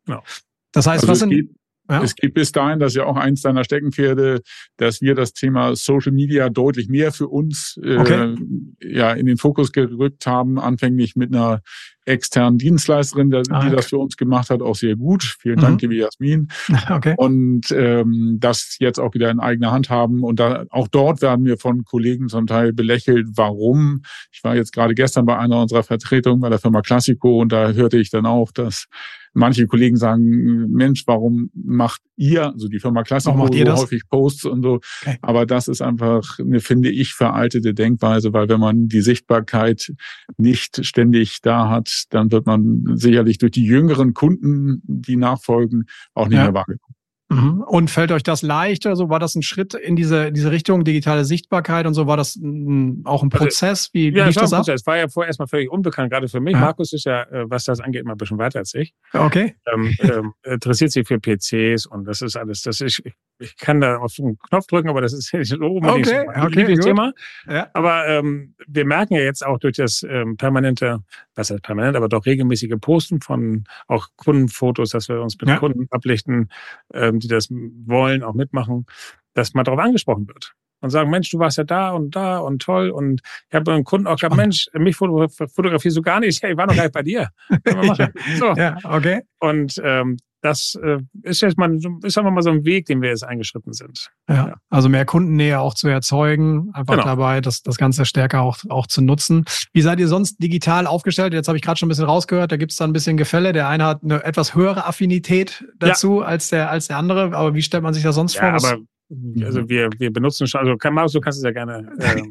genau. Das heißt, also was sind. Ja. Es geht bis dahin, dass ja auch eins deiner Steckenpferde, dass wir das Thema Social Media deutlich mehr für uns äh, okay. ja in den Fokus gerückt haben. Anfänglich mit einer externen Dienstleisterin, der, ah, okay. die das für uns gemacht hat, auch sehr gut. Vielen mhm. Dank, liebe Jasmin. Okay. Und ähm, das jetzt auch wieder in eigener Hand haben. Und da, auch dort werden wir von Kollegen zum Teil belächelt, warum. Ich war jetzt gerade gestern bei einer unserer Vertretungen bei der Firma Classico und da hörte ich dann auch, dass manche Kollegen sagen, Mensch, warum macht ihr, also die Firma Classico, macht ihr so häufig Posts und so. Okay. Aber das ist einfach eine, finde ich, veraltete Denkweise, weil wenn man die Sichtbarkeit nicht ständig da hat, dann wird man sicherlich durch die jüngeren Kunden, die nachfolgen, auch nicht ja. mehr wahrgenommen. Mhm. Und fällt euch das leicht? Also war das ein Schritt in diese, diese Richtung, digitale Sichtbarkeit und so? War das ein, auch ein also, Prozess? Wie, wie ja, lief das, ab? Es war ja vorher erstmal völlig unbekannt, gerade für mich. Ja. Markus ist ja, äh, was das angeht, immer ein bisschen weiter als ich. Okay. Ähm, ähm, interessiert sich für PCs und das ist alles, das ist, ich kann da auf den Knopf drücken, aber das ist nicht so unbedingt okay, so okay, Thema. Ja. Aber ähm, wir merken ja jetzt auch durch das ähm, permanente, was heißt permanent, aber doch regelmäßige Posten von auch Kundenfotos, dass wir uns mit ja. Kunden ablichten, ähm, die das wollen, auch mitmachen, dass man darauf angesprochen wird und sagen, Mensch, du warst ja da und da und toll. Und ich habe einen Kunden auch gesagt, Mensch, mich fotografierst du gar nicht. Ja, ich war noch gar nicht bei dir. so. Ja, okay. Und ähm, das äh, ist jetzt mal, ist einfach mal so ein Weg, den wir jetzt eingeschritten sind. Ja, ja. also mehr Kundennähe auch zu erzeugen, einfach genau. dabei, das, das Ganze stärker auch, auch zu nutzen. Wie seid ihr sonst digital aufgestellt? Jetzt habe ich gerade schon ein bisschen rausgehört, da gibt es da ein bisschen Gefälle. Der eine hat eine etwas höhere Affinität dazu ja. als, der, als der andere. Aber wie stellt man sich das sonst ja, vor? Aber also wir, wir benutzen schon, also Marius, du kannst es ja gerne äh,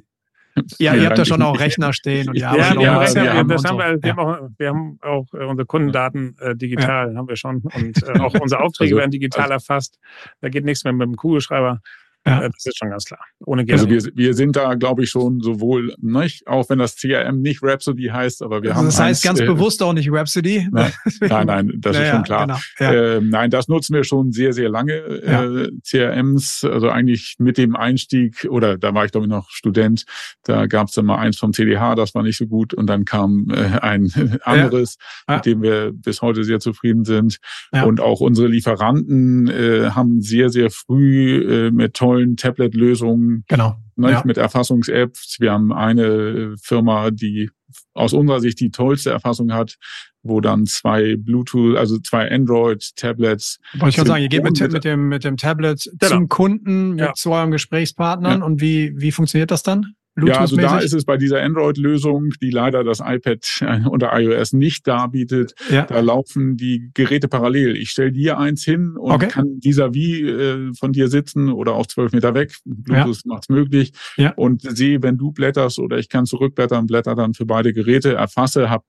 ja, ihr habt ja schon auch Rechner stehen und ja, ja, ja, Rechner, wir, haben, das haben wir, wir, haben auch, wir haben auch unsere Kundendaten äh, digital, haben wir schon. Und äh, auch unsere Aufträge also, werden digital also, erfasst. Da geht nichts mehr mit dem Kugelschreiber. Ja. Äh, das ist schon ganz klar. Ohne Also wir, wir sind da, glaube ich, schon sowohl, nicht, auch wenn das CRM nicht Rhapsody heißt, aber wir also haben. Das heißt eins, ganz äh, bewusst auch nicht Rhapsody. Nein, nein, nein, das ja, ist schon klar. Genau. Ja. Äh, nein, das nutzen wir schon sehr, sehr lange. Äh, CRMs, also eigentlich mit dem Einstieg, oder da war ich, glaube ich, noch Student, da gab es dann mal eins vom CDH, das war nicht so gut, und dann kam äh, ein anderes, mit dem wir bis heute sehr zufrieden sind. Und auch unsere Lieferanten äh, haben sehr, sehr früh äh, mit tollen Tablet-Lösungen. Genau. Ne, ja. Mit Erfassungs-Apps. Wir haben eine Firma, die aus unserer Sicht die tollste Erfassung hat, wo dann zwei Bluetooth, also zwei Android-Tablets. Wollte ich gerade sagen, ihr geht mit, mit, dem, mit dem Tablet genau. zum Kunden, ja. zu euren Gesprächspartnern ja. und wie, wie funktioniert das dann? Ja, also da ist es bei dieser Android-Lösung, die leider das iPad äh, unter iOS nicht darbietet, ja. da laufen die Geräte parallel. Ich stelle dir eins hin und okay. kann dieser wie äh, von dir sitzen oder auch zwölf Meter weg. Bluetooth ja. macht's möglich. Ja. Und sehe, wenn du blätterst oder ich kann zurückblättern, blätter dann für beide Geräte, erfasse, habe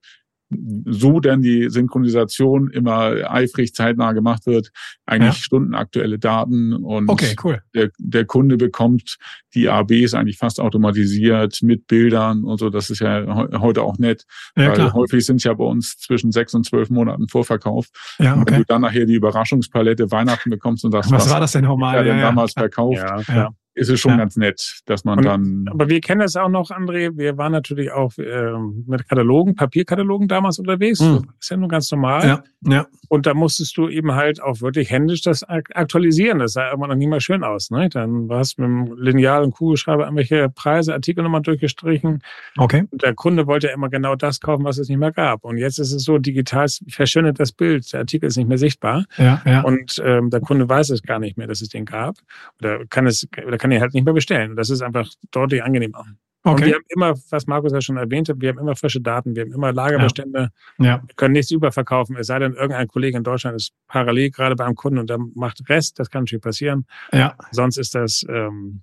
so denn die Synchronisation immer eifrig zeitnah gemacht wird, eigentlich ja. stundenaktuelle Daten und okay, cool. der, der Kunde bekommt die ABs eigentlich fast automatisiert mit Bildern und so. Das ist ja heute auch nett, ja, weil klar. häufig sind es ja bei uns zwischen sechs und zwölf Monaten Vorverkauf. Ja, okay. Und wenn du dann nachher die Überraschungspalette Weihnachten bekommst und sagst, was, was war das denn nochmal? Ja, ja, damals verkauft. Ja, ja ist es schon ja. ganz nett, dass man und, dann. Aber wir kennen das auch noch, André. Wir waren natürlich auch äh, mit Katalogen, Papierkatalogen damals unterwegs. Mhm. Das ist ja nur ganz normal. Ja. Ja. Und da musstest du eben halt auch wirklich händisch das aktualisieren. Das sah immer noch nie mal schön aus. Ne? Dann warst du mit dem Lineal und Kugelschreiber irgendwelche Preise, Artikelnummern durchgestrichen. Okay. Und der Kunde wollte ja immer genau das kaufen, was es nicht mehr gab. Und jetzt ist es so, digital verschönert das Bild. Der Artikel ist nicht mehr sichtbar. Ja, ja. Und ähm, der Kunde weiß es gar nicht mehr, dass es den gab. Oder kann es, oder kann ihn halt nicht mehr bestellen. Das ist einfach deutlich angenehmer. Okay. Und wir haben immer, was Markus ja schon erwähnte, wir haben immer frische Daten, wir haben immer Lagerbestände. Ja. ja. Wir können nichts überverkaufen, es sei denn, irgendein Kollege in Deutschland ist parallel gerade beim Kunden und der macht Rest, das kann natürlich passieren. Ja. Sonst ist das ähm,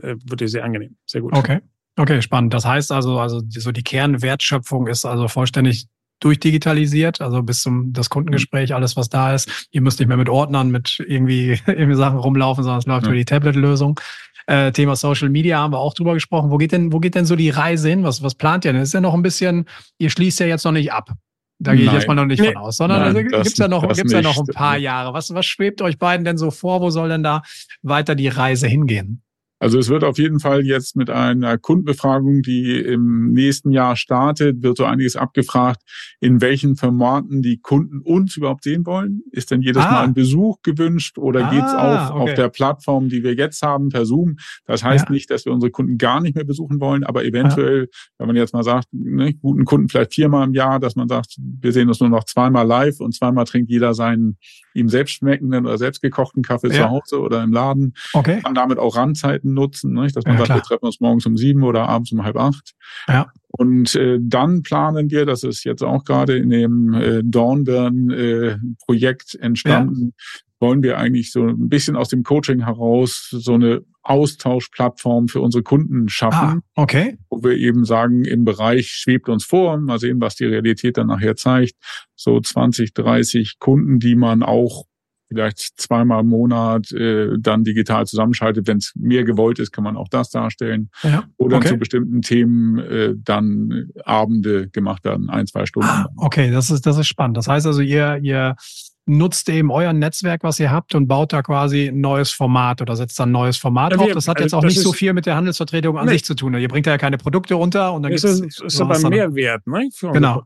äh, wirklich sehr angenehm, sehr gut. Okay. Okay, spannend. Das heißt also, also so die Kernwertschöpfung ist also vollständig durchdigitalisiert, also bis zum das Kundengespräch, mhm. alles was da ist. Ihr müsst nicht mehr mit Ordnern, mit irgendwie, irgendwie Sachen rumlaufen, sondern es läuft ja. über die Tablet-Lösung. Äh, Thema Social Media haben wir auch drüber gesprochen. Wo geht denn, wo geht denn so die Reise hin? Was, was plant ihr denn? Das ist ja noch ein bisschen, ihr schließt ja jetzt noch nicht ab. Da gehe ich jetzt mal noch nicht nee. von aus, sondern Nein, also, gibt's ja noch, gibt's ja noch ein paar Jahre. Was, was schwebt euch beiden denn so vor? Wo soll denn da weiter die Reise hingehen? Also es wird auf jeden Fall jetzt mit einer Kundenbefragung, die im nächsten Jahr startet, wird so einiges abgefragt, in welchen Formaten die Kunden uns überhaupt sehen wollen. Ist denn jedes ah. Mal ein Besuch gewünscht oder ah, geht's auch okay. auf der Plattform, die wir jetzt haben, per Zoom? Das heißt ja. nicht, dass wir unsere Kunden gar nicht mehr besuchen wollen, aber eventuell, ja. wenn man jetzt mal sagt, ne, guten Kunden vielleicht viermal im Jahr, dass man sagt, wir sehen uns nur noch zweimal live und zweimal trinkt jeder seinen ihm selbst schmeckenden oder selbst gekochten Kaffee ja. zu Hause oder im Laden. Okay. Kann damit auch Randzeiten nutzen, nicht? dass man ja, sagt, wir treffen uns morgens um sieben oder abends um halb acht. Ja. Und äh, dann planen wir, das ist jetzt auch gerade in dem äh, Dornbirn-Projekt äh, entstanden, ja. Wollen wir eigentlich so ein bisschen aus dem Coaching heraus so eine Austauschplattform für unsere Kunden schaffen. Ah, okay. Wo wir eben sagen, im Bereich schwebt uns vor, mal sehen, was die Realität dann nachher zeigt, so 20, 30 Kunden, die man auch vielleicht zweimal im Monat äh, dann digital zusammenschaltet. Wenn es mehr gewollt ist, kann man auch das darstellen. Ja, Oder okay. zu bestimmten Themen äh, dann Abende gemacht werden, ein, zwei Stunden. Ah, okay, das ist, das ist spannend. Das heißt also, ihr, ihr nutzt eben euer Netzwerk, was ihr habt und baut da quasi ein neues Format oder setzt dann ein neues Format ja, auf. Das hat also jetzt auch nicht so viel mit der Handelsvertretung an nee. sich zu tun. Ihr bringt ja keine Produkte runter und dann gibt es. Ist, ist aber Mehrwert, ne? genau.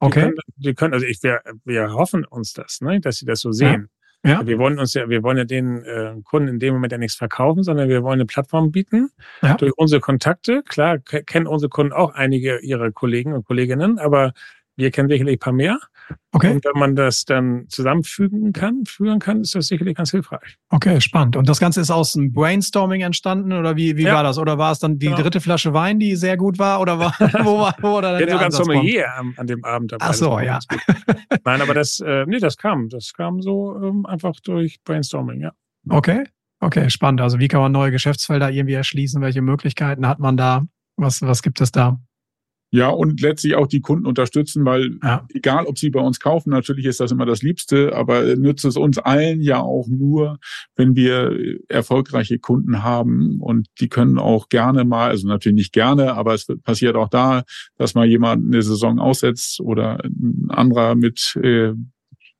Okay. Die können, die können, also ich, wir, wir hoffen uns das, ne, dass sie das so sehen. Ja. ja. Wir wollen uns ja, wir wollen ja den äh, Kunden in dem Moment ja nichts verkaufen, sondern wir wollen eine Plattform bieten. Ja. Durch unsere Kontakte. Klar, kennen unsere Kunden auch einige ihrer Kollegen und Kolleginnen, aber wir kennen sicherlich ein paar mehr. Okay. Und wenn man das dann zusammenfügen kann, führen kann, ist das sicherlich ganz hilfreich. Okay, spannend. Und das Ganze ist aus dem Brainstorming entstanden oder wie, wie ja. war das? Oder war es dann die genau. dritte Flasche Wein, die sehr gut war? Oder war, wo war, wo war dann der sogar ein Sommelier an, an, dem Abend dabei. Ach so, ja. Nein, aber das, äh, nee, das kam. Das kam so ähm, einfach durch Brainstorming, ja. Okay. Okay, spannend. Also wie kann man neue Geschäftsfelder irgendwie erschließen? Welche Möglichkeiten hat man da? Was, was gibt es da? Ja, und letztlich auch die Kunden unterstützen, weil ja. egal, ob sie bei uns kaufen, natürlich ist das immer das Liebste, aber nützt es uns allen ja auch nur, wenn wir erfolgreiche Kunden haben und die können auch gerne mal, also natürlich nicht gerne, aber es passiert auch da, dass mal jemand eine Saison aussetzt oder ein anderer mit äh,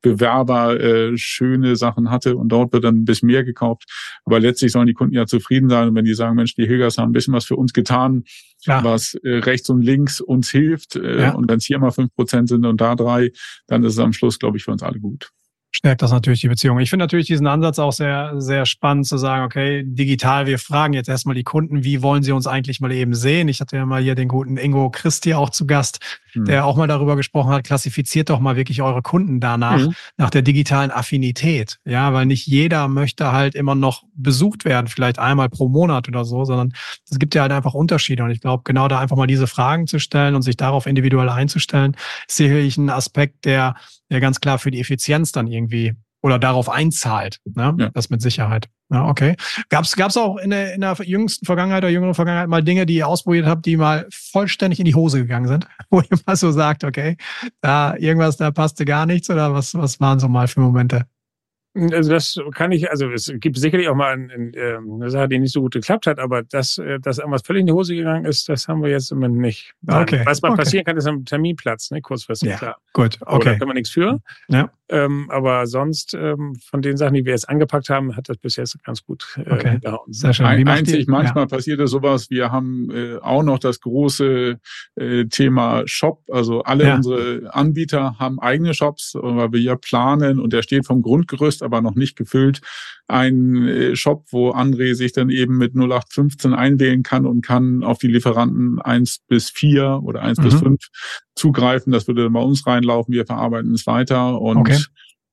Bewerber äh, schöne Sachen hatte und dort wird dann ein bisschen mehr gekauft. Aber letztlich sollen die Kunden ja zufrieden sein. Und wenn die sagen, Mensch, die Hilgers haben ein bisschen was für uns getan, ja. was äh, rechts und links uns hilft. Äh, ja. Und wenn es hier mal fünf Prozent sind und da drei, dann ist es am Schluss, glaube ich, für uns alle gut stärkt das natürlich die Beziehung. Ich finde natürlich diesen Ansatz auch sehr, sehr spannend zu sagen, okay, digital, wir fragen jetzt erstmal die Kunden, wie wollen sie uns eigentlich mal eben sehen? Ich hatte ja mal hier den guten Ingo Christi auch zu Gast, mhm. der auch mal darüber gesprochen hat, klassifiziert doch mal wirklich eure Kunden danach, mhm. nach der digitalen Affinität. Ja, weil nicht jeder möchte halt immer noch besucht werden, vielleicht einmal pro Monat oder so, sondern es gibt ja halt einfach Unterschiede. Und ich glaube, genau da einfach mal diese Fragen zu stellen und sich darauf individuell einzustellen, ist sicherlich ein Aspekt, der ja ganz klar für die Effizienz dann irgendwie oder darauf einzahlt. Ne? Ja. Das mit Sicherheit. Ja, okay. Gab es auch in der, in der jüngsten Vergangenheit oder jüngeren Vergangenheit mal Dinge, die ihr ausprobiert habt, die mal vollständig in die Hose gegangen sind? Wo ihr mal so sagt, okay, da irgendwas, da passte gar nichts oder was, was waren so mal für Momente? Also das kann ich, also es gibt sicherlich auch mal eine, ähm, eine Sache, die nicht so gut geklappt hat, aber dass, äh, dass irgendwas völlig in die Hose gegangen ist, das haben wir jetzt im Moment nicht. Okay. Was mal okay. passieren kann, ist am Terminplatz, ne, kurzfristig, ja. klar. Gut, okay. Aber da kann man nichts für. Ja. Ähm, aber sonst, ähm, von den Sachen, die wir jetzt angepackt haben, hat das bis jetzt ganz gut äh, okay. hingehauen. Sehr schön. Einzig, manchmal ja. passiert es sowas, wir haben äh, auch noch das große äh, Thema Shop. Also alle ja. unsere Anbieter haben eigene Shops, weil wir ja planen und der steht vom Grundgerüst, aber noch nicht gefüllt. Ein äh, Shop, wo André sich dann eben mit 0815 einwählen kann und kann auf die Lieferanten eins bis vier oder eins mhm. bis fünf zugreifen. Das würde dann bei uns reinlaufen. Wir verarbeiten es weiter und okay.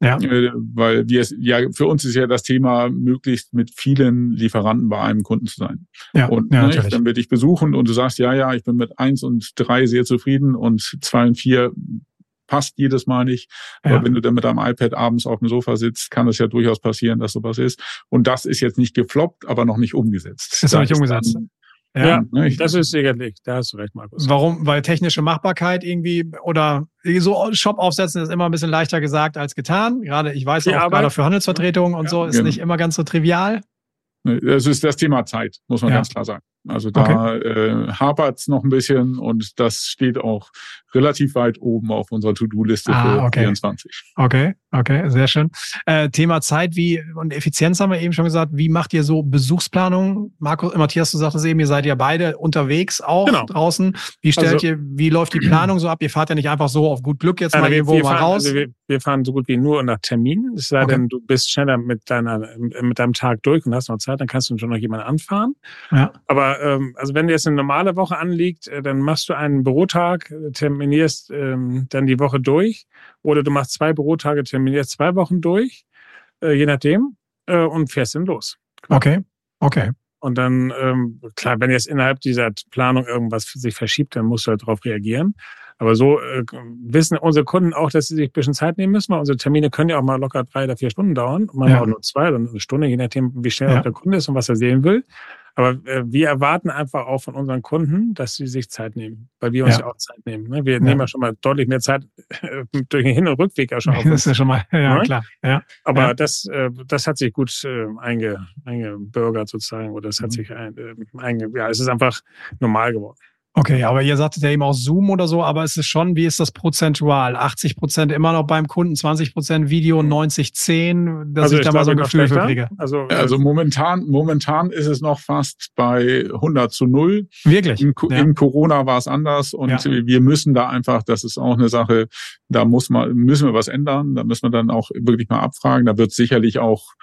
Ja. Äh, weil wir ja für uns ist ja das Thema, möglichst mit vielen Lieferanten bei einem Kunden zu sein. Ja, und ja, ne, wenn wir dich besuchen und du sagst, ja, ja, ich bin mit eins und drei sehr zufrieden und zwei und vier passt jedes Mal nicht. Ja. Aber wenn du dann mit deinem iPad abends auf dem Sofa sitzt, kann es ja durchaus passieren, dass sowas ist. Und das ist jetzt nicht gefloppt, aber noch nicht umgesetzt. Ist noch nicht umgesetzt. Dann, ja, ja ne, das ist sicherlich, da hast du recht, Markus. Warum? Weil technische Machbarkeit irgendwie oder so Shop aufsetzen ist immer ein bisschen leichter gesagt als getan. Gerade, ich weiß Die auch, Arbeit. gerade für Handelsvertretungen und ja, so ist genau. nicht immer ganz so trivial. Das ist das Thema Zeit, muss man ja. ganz klar sagen. Also da okay. äh, hapert es noch ein bisschen und das steht auch relativ weit oben auf unserer To-Do-Liste ah, für okay. 24. Okay, okay, sehr schön. Äh, Thema Zeit wie und Effizienz haben wir eben schon gesagt. Wie macht ihr so Besuchsplanung? Markus, Matthias, du sagtest eben, ihr seid ja beide unterwegs auch genau. draußen. Wie stellt also, ihr, wie läuft die Planung so ab? Ihr fahrt ja nicht einfach so auf gut Glück jetzt mal irgendwo mal raus. Also wir, wir, fahren so gut wie nur nach Terminen. Es sei okay. denn, du bist schneller mit deiner mit deinem Tag durch und hast noch Zeit, dann kannst du schon noch jemanden anfahren. Ja. Aber ähm, also wenn dir jetzt eine normale Woche anliegt, äh, dann machst du einen Bürotag, terminierst ähm, dann die Woche durch. Oder du machst zwei Bürotage, terminierst zwei Wochen durch, äh, je nachdem, äh, und fährst dann los. Okay, okay. Und dann, ähm, klar, wenn jetzt innerhalb dieser Planung irgendwas sich verschiebt, dann musst du halt darauf reagieren. Aber so äh, wissen unsere Kunden auch, dass sie sich ein bisschen Zeit nehmen müssen, weil unsere Termine können ja auch mal locker drei oder vier Stunden dauern. Und manchmal ja. auch nur zwei, dann eine Stunde, je nachdem, wie schnell ja. der Kunde ist und was er sehen will. Aber äh, wir erwarten einfach auch von unseren Kunden, dass sie sich Zeit nehmen, weil wir uns ja, ja auch Zeit nehmen. Ne? Wir ja. nehmen ja schon mal deutlich mehr Zeit äh, durch den Hin- und Rückweg ja schon auf. Das ist ja schon mal, ja, ne? klar. Ja. Aber Das, äh, das hat sich gut äh, einge, eingebürgert sozusagen oder das hat mhm. sich ein, äh, einge, ja, es ist einfach normal geworden. Okay, aber ihr sagtet ja eben auch Zoom oder so, aber es ist schon, wie ist das prozentual? 80 Prozent immer noch beim Kunden, 20 Prozent Video, 90, 10, dass also ich da mal so ein Gefühl für kriege. Also, also momentan, momentan ist es noch fast bei 100 zu 0. Wirklich? In, ja. in Corona war es anders und ja. wir müssen da einfach, das ist auch eine Sache, da muss man, müssen wir was ändern, da müssen wir dann auch wirklich mal abfragen. Da wird sicherlich auch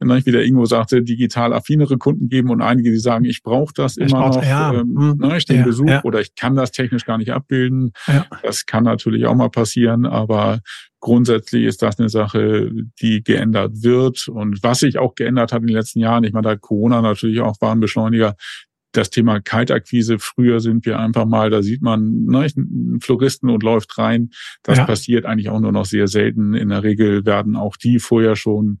wie der Ingo sagte, digital affinere Kunden geben und einige, die sagen, ich brauche das ich immer noch, ja. ähm, hm. ne, ich den ja, Besuch ja. oder ich kann das technisch gar nicht abbilden. Das kann natürlich auch mal passieren, aber grundsätzlich ist das eine Sache, die geändert wird. Und was sich auch geändert hat in den letzten Jahren, ich meine, da Corona natürlich auch war ein Beschleuniger, das Thema Kaltakquise. Früher sind wir einfach mal, da sieht man ne, einen Floristen und läuft rein. Das passiert eigentlich auch nur noch sehr selten. In der Regel werden auch die vorher schon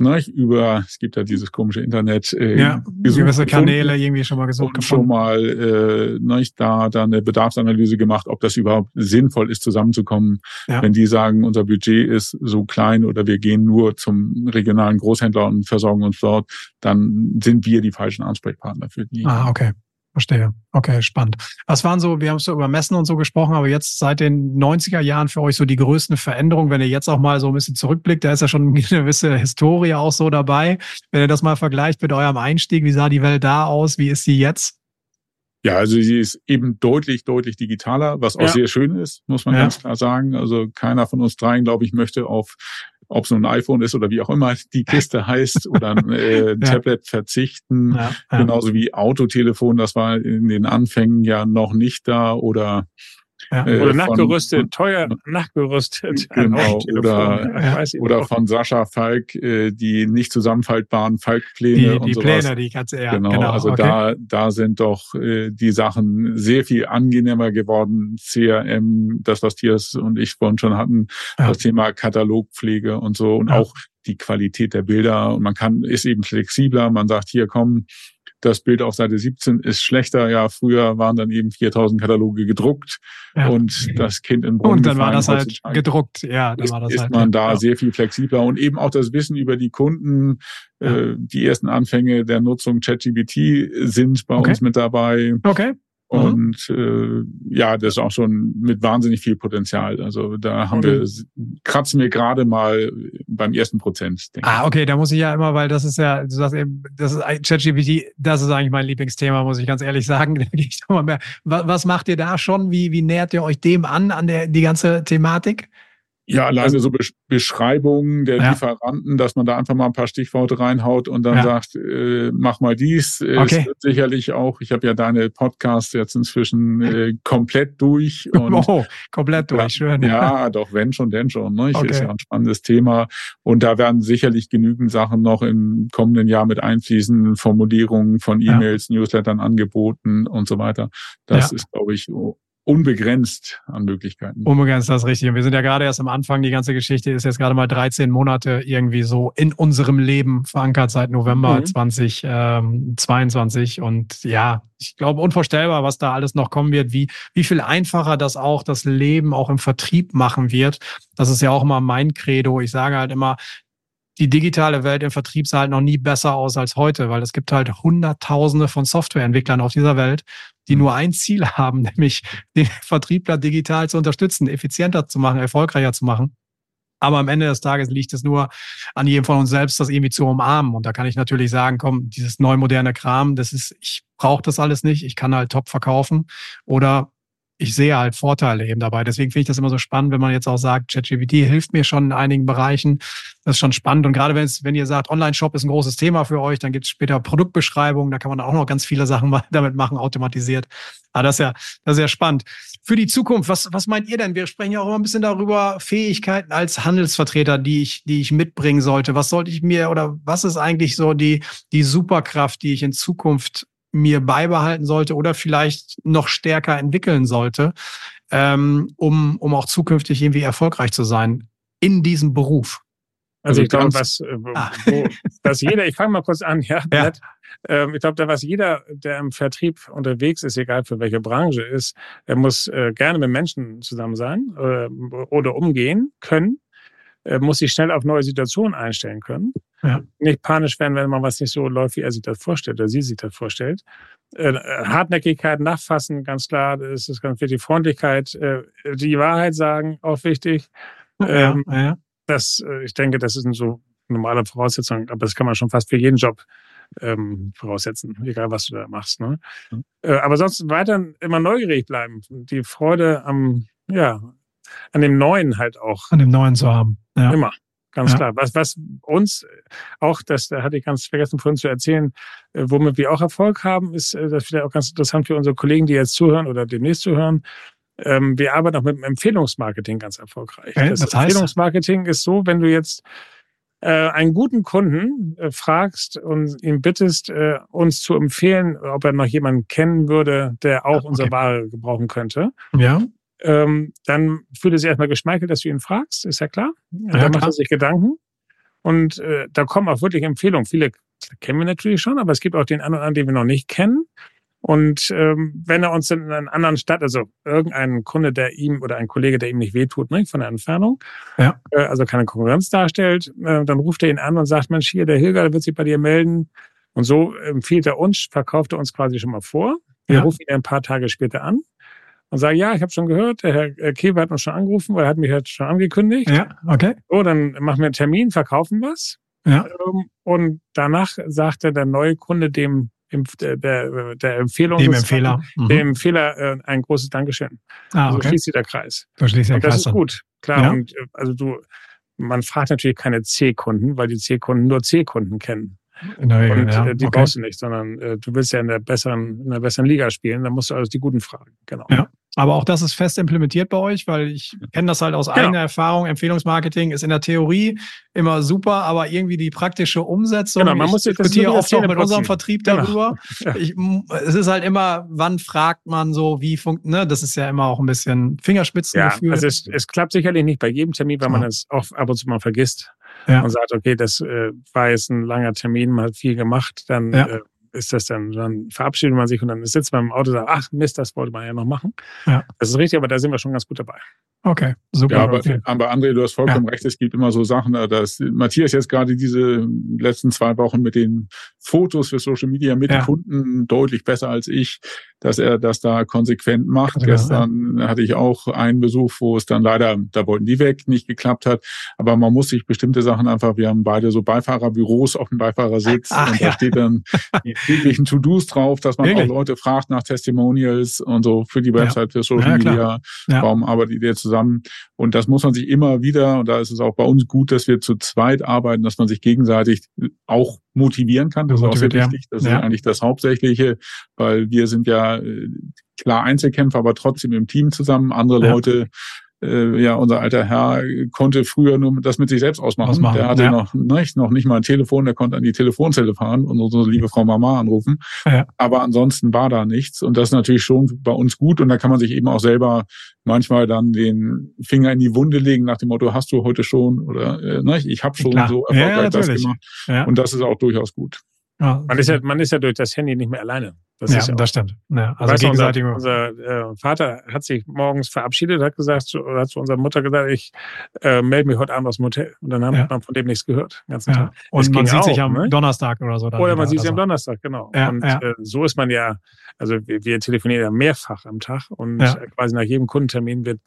ne, über, es gibt ja dieses komische Internet, äh, ja, gewisse Kanäle irgendwie schon mal gesucht und schon mal äh, ne, da dann eine Bedarfsanalyse gemacht, ob das überhaupt sinnvoll ist, zusammenzukommen. Ja. Wenn die sagen, unser Budget ist so klein oder wir gehen nur zum regionalen Großhändler und versorgen uns dort, dann sind wir die falschen Ansprechpartner für die. Ah, okay. Verstehe. Okay, spannend. Was waren so, wir haben so über Messen und so gesprochen, aber jetzt seit den 90er Jahren für euch so die größten Veränderungen, wenn ihr jetzt auch mal so ein bisschen zurückblickt, da ist ja schon eine gewisse Historie auch so dabei. Wenn ihr das mal vergleicht mit eurem Einstieg, wie sah die Welt da aus? Wie ist sie jetzt? Ja, also sie ist eben deutlich, deutlich digitaler, was auch ja. sehr schön ist, muss man ja. ganz klar sagen. Also keiner von uns dreien, glaube ich, möchte auf ob es nun ein iPhone ist oder wie auch immer die Kiste heißt oder ein äh, ja. Tablet verzichten. Ja, ja. Genauso wie Autotelefon, das war in den Anfängen ja noch nicht da oder ja. Äh, oder nachgerüstet, von, teuer nachgerüstet. Genau, oder, ja. oder von Sascha Falk, äh, die nicht zusammenfaltbaren Falk-Pläne die, und die sowas. Pläne, die du, ja, genau, genau also okay. da, da sind doch äh, die Sachen sehr viel angenehmer geworden. CRM, das, was Tiers und ich vorhin schon hatten, ja. das Thema Katalogpflege und so und ja. auch die Qualität der Bilder. Und man kann, ist eben flexibler. Man sagt, hier komm, das Bild auf Seite 17 ist schlechter. Ja, früher waren dann eben 4000 Kataloge gedruckt ja. und das Kind in Brunnen Und dann war das halt gedruckt. Ja, dann ist, war das ist halt. man da ja. sehr viel flexibler und eben auch das Wissen über die Kunden. Ja. Äh, die ersten Anfänge der Nutzung ChatGPT sind bei okay. uns mit dabei. Okay. Mhm. Und äh, ja, das ist auch schon mit wahnsinnig viel Potenzial. Also da haben okay. wir, kratzen wir gerade mal beim ersten Prozent. ah, okay, da muss ich ja immer, weil das ist ja, du sagst eben, das ist ChatGPT, das ist eigentlich mein Lieblingsthema, muss ich ganz ehrlich sagen. was, was macht ihr da schon? Wie, wie nähert ihr euch dem an, an der die ganze Thematik? Ja, alleine also, so Besch Beschreibungen der ja. Lieferanten, dass man da einfach mal ein paar Stichworte reinhaut und dann ja. sagt, äh, mach mal dies. Äh, okay. Es wird sicherlich auch, ich habe ja deine Podcasts jetzt inzwischen äh, komplett durch. Und, oh, komplett durch, schön. Ja, doch, wenn schon, denn schon. Ne? Ich, okay. Ist ja ein spannendes Thema. Und da werden sicherlich genügend Sachen noch im kommenden Jahr mit einfließen, Formulierungen von E-Mails. Newslettern, Angeboten und so weiter. Das ist, glaube ich, unbegrenzt an Möglichkeiten. Unbegrenzt, das ist richtig. Und wir sind ja gerade erst am Anfang. Die ganze Geschichte ist jetzt gerade mal 13 Monate irgendwie so in unserem Leben verankert seit November mhm. 2022. Ähm, Und ja, ich glaube, unvorstellbar, was da alles noch kommen wird, wie, wie viel einfacher das auch das Leben auch im Vertrieb machen wird. Das ist ja auch immer mein Credo. Ich sage halt immer, die digitale Welt im Vertrieb sah halt noch nie besser aus als heute, weil es gibt halt Hunderttausende von Softwareentwicklern auf dieser Welt, die nur ein Ziel haben, nämlich den Vertriebler digital zu unterstützen, effizienter zu machen, erfolgreicher zu machen. Aber am Ende des Tages liegt es nur an jedem von uns selbst, das irgendwie zu umarmen. Und da kann ich natürlich sagen, komm, dieses neu moderne Kram, das ist, ich brauche das alles nicht, ich kann halt top verkaufen. Oder ich sehe halt Vorteile eben dabei. Deswegen finde ich das immer so spannend, wenn man jetzt auch sagt, ChatGPT hilft mir schon in einigen Bereichen. Das ist schon spannend. Und gerade wenn es, wenn ihr sagt, Online-Shop ist ein großes Thema für euch, dann gibt es später Produktbeschreibungen, da kann man auch noch ganz viele Sachen damit machen, automatisiert. Aber das ist ja, das ist ja spannend. Für die Zukunft, was, was meint ihr denn? Wir sprechen ja auch immer ein bisschen darüber, Fähigkeiten als Handelsvertreter, die ich, die ich mitbringen sollte. Was sollte ich mir oder was ist eigentlich so die, die Superkraft, die ich in Zukunft mir beibehalten sollte oder vielleicht noch stärker entwickeln sollte, ähm, um, um auch zukünftig irgendwie erfolgreich zu sein in diesem Beruf. Also, also ich glaube, was, äh, ah. wo, was jeder, ich fange mal kurz an, ja, ja. Ähm, ich glaube, da was jeder, der im Vertrieb unterwegs ist, egal für welche Branche ist, er muss äh, gerne mit Menschen zusammen sein äh, oder umgehen können äh, muss sich schnell auf neue Situationen einstellen können. Ja. Nicht panisch werden, wenn man was nicht so läuft, wie er sich das vorstellt oder sie sich das vorstellt. Äh, Hartnäckigkeit, Nachfassen, ganz klar, das ist ganz wichtig. Freundlichkeit, äh, die Wahrheit sagen, auch wichtig. Ja, ähm, ja. Das, äh, ich denke, das sind so normale Voraussetzungen, aber das kann man schon fast für jeden Job ähm, voraussetzen, egal was du da machst. Ne? Mhm. Äh, aber sonst weiter immer neugierig bleiben. Die Freude am, ja, an dem Neuen halt auch. An dem Neuen zu haben. Ja. Immer. Ganz ja. klar. Was, was uns auch, das da hatte ich ganz vergessen vorhin zu erzählen, äh, womit wir auch Erfolg haben, ist äh, das vielleicht auch ganz interessant für unsere Kollegen, die jetzt zuhören oder demnächst zuhören. Ähm, wir arbeiten auch mit dem Empfehlungsmarketing ganz erfolgreich. Okay, das, das heißt? Empfehlungsmarketing ist so, wenn du jetzt äh, einen guten Kunden äh, fragst und ihn bittest, äh, uns zu empfehlen, ob er noch jemanden kennen würde, der auch okay. unsere Ware gebrauchen könnte. Ja ähm, dann fühlt er sich erstmal geschmeichelt, dass du ihn fragst, ist ja klar. Ja, dann macht er sich Gedanken. Und äh, da kommen auch wirklich Empfehlungen. Viele kennen wir natürlich schon, aber es gibt auch den anderen, den wir noch nicht kennen. Und ähm, wenn er uns in einer anderen Stadt, also irgendein Kunde, der ihm oder ein Kollege, der ihm nicht wehtut, ne, von der Entfernung, ja. äh, also keine Konkurrenz darstellt, äh, dann ruft er ihn an und sagt, Mensch, hier, der Hilger, der wird sich bei dir melden. Und so empfiehlt er uns, verkauft er uns quasi schon mal vor. Wir ja. rufen ihn ein paar Tage später an und sage, ja, ich habe schon gehört, der Herr äh, Keber hat uns schon angerufen, weil er hat mich jetzt schon angekündigt. Ja, okay. So, dann machen wir einen Termin, verkaufen was. Ja. Ähm, und danach sagte der neue Kunde dem der, der, der Empfehlung dem Empfehler, mhm. dem Empfehler äh, ein großes Dankeschön. Ah, also okay. So schließt sich der Kreis. So schließt der und das Kreis ist gut, klar. Ja. Und äh, also du, man fragt natürlich keine C-Kunden, weil die C-Kunden nur C-Kunden kennen. Regel, und ja. Die okay. brauchst du nicht, sondern äh, du willst ja in der besseren, in der besseren Liga spielen, dann musst du also die guten fragen. Genau. Ja. Aber auch das ist fest implementiert bei euch, weil ich kenne das halt aus genau. eigener Erfahrung. Empfehlungsmarketing ist in der Theorie immer super, aber irgendwie die praktische Umsetzung. Genau, man muss ich diskutiere oft auch mit unserem Vertrieb genau. darüber. Genau. Ich, es ist halt immer, wann fragt man so, wie funktioniert, ne? Das ist ja immer auch ein bisschen Fingerspitzengefühl. Ja, also es, es klappt sicherlich nicht bei jedem Termin, weil man es auch ab und zu mal vergisst ja. und sagt, okay, das äh, war jetzt ein langer Termin, man hat viel gemacht, dann ja. äh, ist das dann, dann verabschiedet man sich und dann sitzt man im Auto und sagt, ach Mist, das wollte man ja noch machen. Ja. Das ist richtig, aber da sind wir schon ganz gut dabei. Okay, super. Ja, aber, aber André, du hast vollkommen ja. recht, es gibt immer so Sachen, äh, dass Matthias jetzt gerade diese letzten zwei Wochen mit den Fotos für Social Media mit ja. Kunden deutlich besser als ich, dass er das da konsequent macht. Also, Gestern ja. hatte ich auch einen Besuch, wo es dann leider, da wollten die weg, nicht geklappt hat. Aber man muss sich bestimmte Sachen einfach, wir haben beide so Beifahrerbüros auf dem Beifahrersitz Ach, und da steht dann die täglichen To-Dos drauf, dass man Wirklich? auch Leute fragt nach Testimonials und so für die Website, für Social Media. Warum arbeitet ihr zusammen? Zusammen. Und das muss man sich immer wieder, und da ist es auch bei uns gut, dass wir zu zweit arbeiten, dass man sich gegenseitig auch motivieren kann. Das ist auch sehr wichtig. Das ja. ist eigentlich das Hauptsächliche, weil wir sind ja äh, klar Einzelkämpfer, aber trotzdem im Team zusammen. Andere ja. Leute äh, ja, unser alter Herr konnte früher nur das mit sich selbst ausmachen. ausmachen der hatte ja. noch, nicht, noch nicht mal ein Telefon, der konnte an die Telefonzelle fahren und unsere liebe Frau Mama anrufen. Ja. Aber ansonsten war da nichts. Und das ist natürlich schon bei uns gut. Und da kann man sich eben auch selber manchmal dann den Finger in die Wunde legen nach dem Motto, hast du heute schon oder äh, ne, ich habe schon Klar. so erfolgreich ja, das gemacht. Und das ist auch durchaus gut. Ja. Man, ist ja, man ist ja durch das Handy nicht mehr alleine. Das ja, ja das stimmt. Ja, also weißt gegenseitig unser, unser äh, Vater hat sich morgens verabschiedet, hat gesagt, oder hat zu unserer Mutter gesagt, ich äh, melde mich heute Abend aus dem Hotel. Und dann hat ja. man von dem nichts gehört. Ganzen ja. Tag. Und man sieht auch, sich am ne? Donnerstag oder so. Oder man sieht sich am Donnerstag, genau. Und äh, so ist man ja, also wir, wir, telefonieren ja mehrfach am Tag und quasi nach jedem Kundentermin wird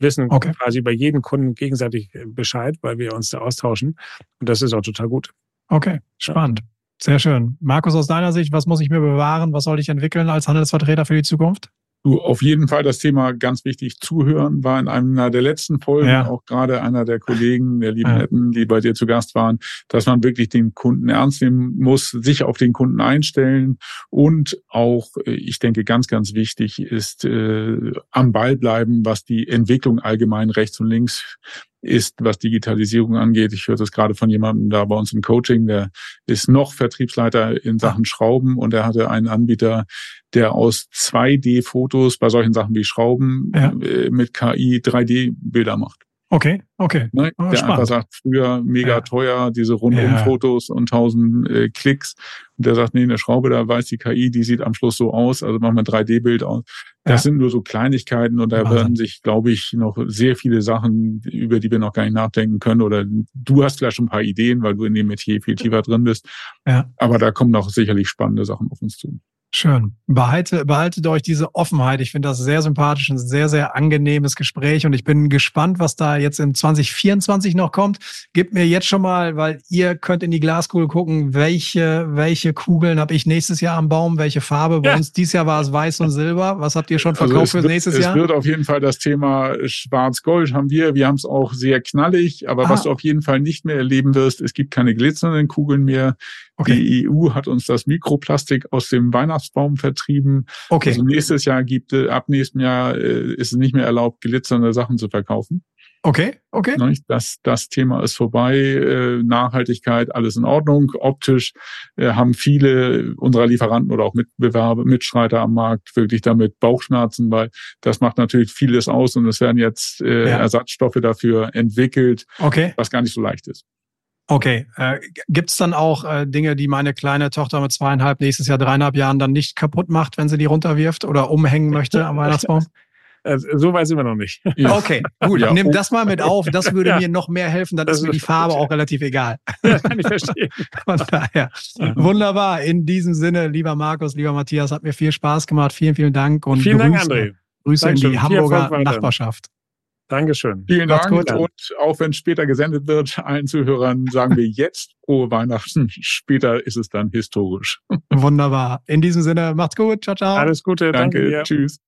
wissen okay. quasi über jeden Kunden gegenseitig Bescheid, weil wir uns da austauschen. Und das ist auch total gut. Okay, spannend. Sehr schön. Markus, aus deiner Sicht, was muss ich mir bewahren? Was soll ich entwickeln als Handelsvertreter für die Zukunft? Du, auf jeden Fall das Thema ganz wichtig zuhören, war in einer der letzten Folgen ja. auch gerade einer der Kollegen, der lieben ja. Netten, die bei dir zu Gast waren, dass man wirklich den Kunden ernst nehmen muss, sich auf den Kunden einstellen und auch, äh, ich denke, ganz, ganz wichtig ist, äh, am Ball bleiben, was die Entwicklung allgemein rechts und links ist, was Digitalisierung angeht. Ich höre das gerade von jemandem da bei uns im Coaching, der ist noch Vertriebsleiter in Sachen Schrauben und er hatte einen Anbieter, der aus 2D-Fotos bei solchen Sachen wie Schrauben ja. Äh, mit KI 3D-Bilder macht. Okay, okay. Ne? Oh, der spannend. einfach sagt, früher mega ja. teuer, diese Rundum-Fotos ja. und tausend äh, Klicks. Und der sagt, nee, eine Schraube, da weiß die KI, die sieht am Schluss so aus, also machen wir ein 3D-Bild aus. Das ja. sind nur so Kleinigkeiten und da werden sich, glaube ich, noch sehr viele Sachen, über die wir noch gar nicht nachdenken können. Oder du hast vielleicht schon ein paar Ideen, weil du in dem Metier viel tiefer drin bist. Ja. Aber da kommen noch sicherlich spannende Sachen auf uns zu. Schön. Behalte, behaltet euch diese Offenheit. Ich finde das sehr sympathisch, ein sehr, sehr angenehmes Gespräch und ich bin gespannt, was da jetzt in 2024 noch kommt. Gebt mir jetzt schon mal, weil ihr könnt in die Glaskugel gucken, welche, welche Kugeln habe ich nächstes Jahr am Baum, welche Farbe. Bei ja. uns dieses Jahr war es weiß und silber. Was habt ihr schon also verkauft also für nächstes es Jahr? Es wird auf jeden Fall das Thema Schwarz-Gold haben wir. Wir haben es auch sehr knallig, aber ah. was du auf jeden Fall nicht mehr erleben wirst, es gibt keine glitzernden Kugeln mehr. Okay. Die EU hat uns das Mikroplastik aus dem Weihnachtsbaum vertrieben. Okay. Also nächstes Jahr gibt es, ab nächstem Jahr äh, ist es nicht mehr erlaubt, glitzernde Sachen zu verkaufen. Okay, okay. Das, das Thema ist vorbei. Äh, Nachhaltigkeit, alles in Ordnung. Optisch äh, haben viele unserer Lieferanten oder auch Mitbewerber, Mitstreiter am Markt wirklich damit Bauchschmerzen, weil das macht natürlich vieles aus und es werden jetzt äh, ja. Ersatzstoffe dafür entwickelt, okay. was gar nicht so leicht ist. Okay. Äh, Gibt es dann auch äh, Dinge, die meine kleine Tochter mit zweieinhalb, nächstes Jahr dreieinhalb Jahren dann nicht kaputt macht, wenn sie die runterwirft oder umhängen möchte am Weihnachtsbaum? Also, so weit sind wir noch nicht. Ja. Okay, gut. Ja. Nimm das mal mit auf. Das würde ja. mir noch mehr helfen. Dann das ist mir die Farbe auch relativ egal. Kann ich verstehen. Von daher. Wunderbar. In diesem Sinne, lieber Markus, lieber Matthias, hat mir viel Spaß gemacht. Vielen, vielen Dank. Und vielen Grüße, Dank, André. Grüße Dankeschön. in die Hamburger Nachbarschaft. Dankeschön. Vielen Dank. Gut. Und auch wenn später gesendet wird, allen Zuhörern sagen wir jetzt frohe Weihnachten. Später ist es dann historisch. Wunderbar. In diesem Sinne, macht's gut. Ciao, ciao. Alles Gute. Danke. danke Tschüss.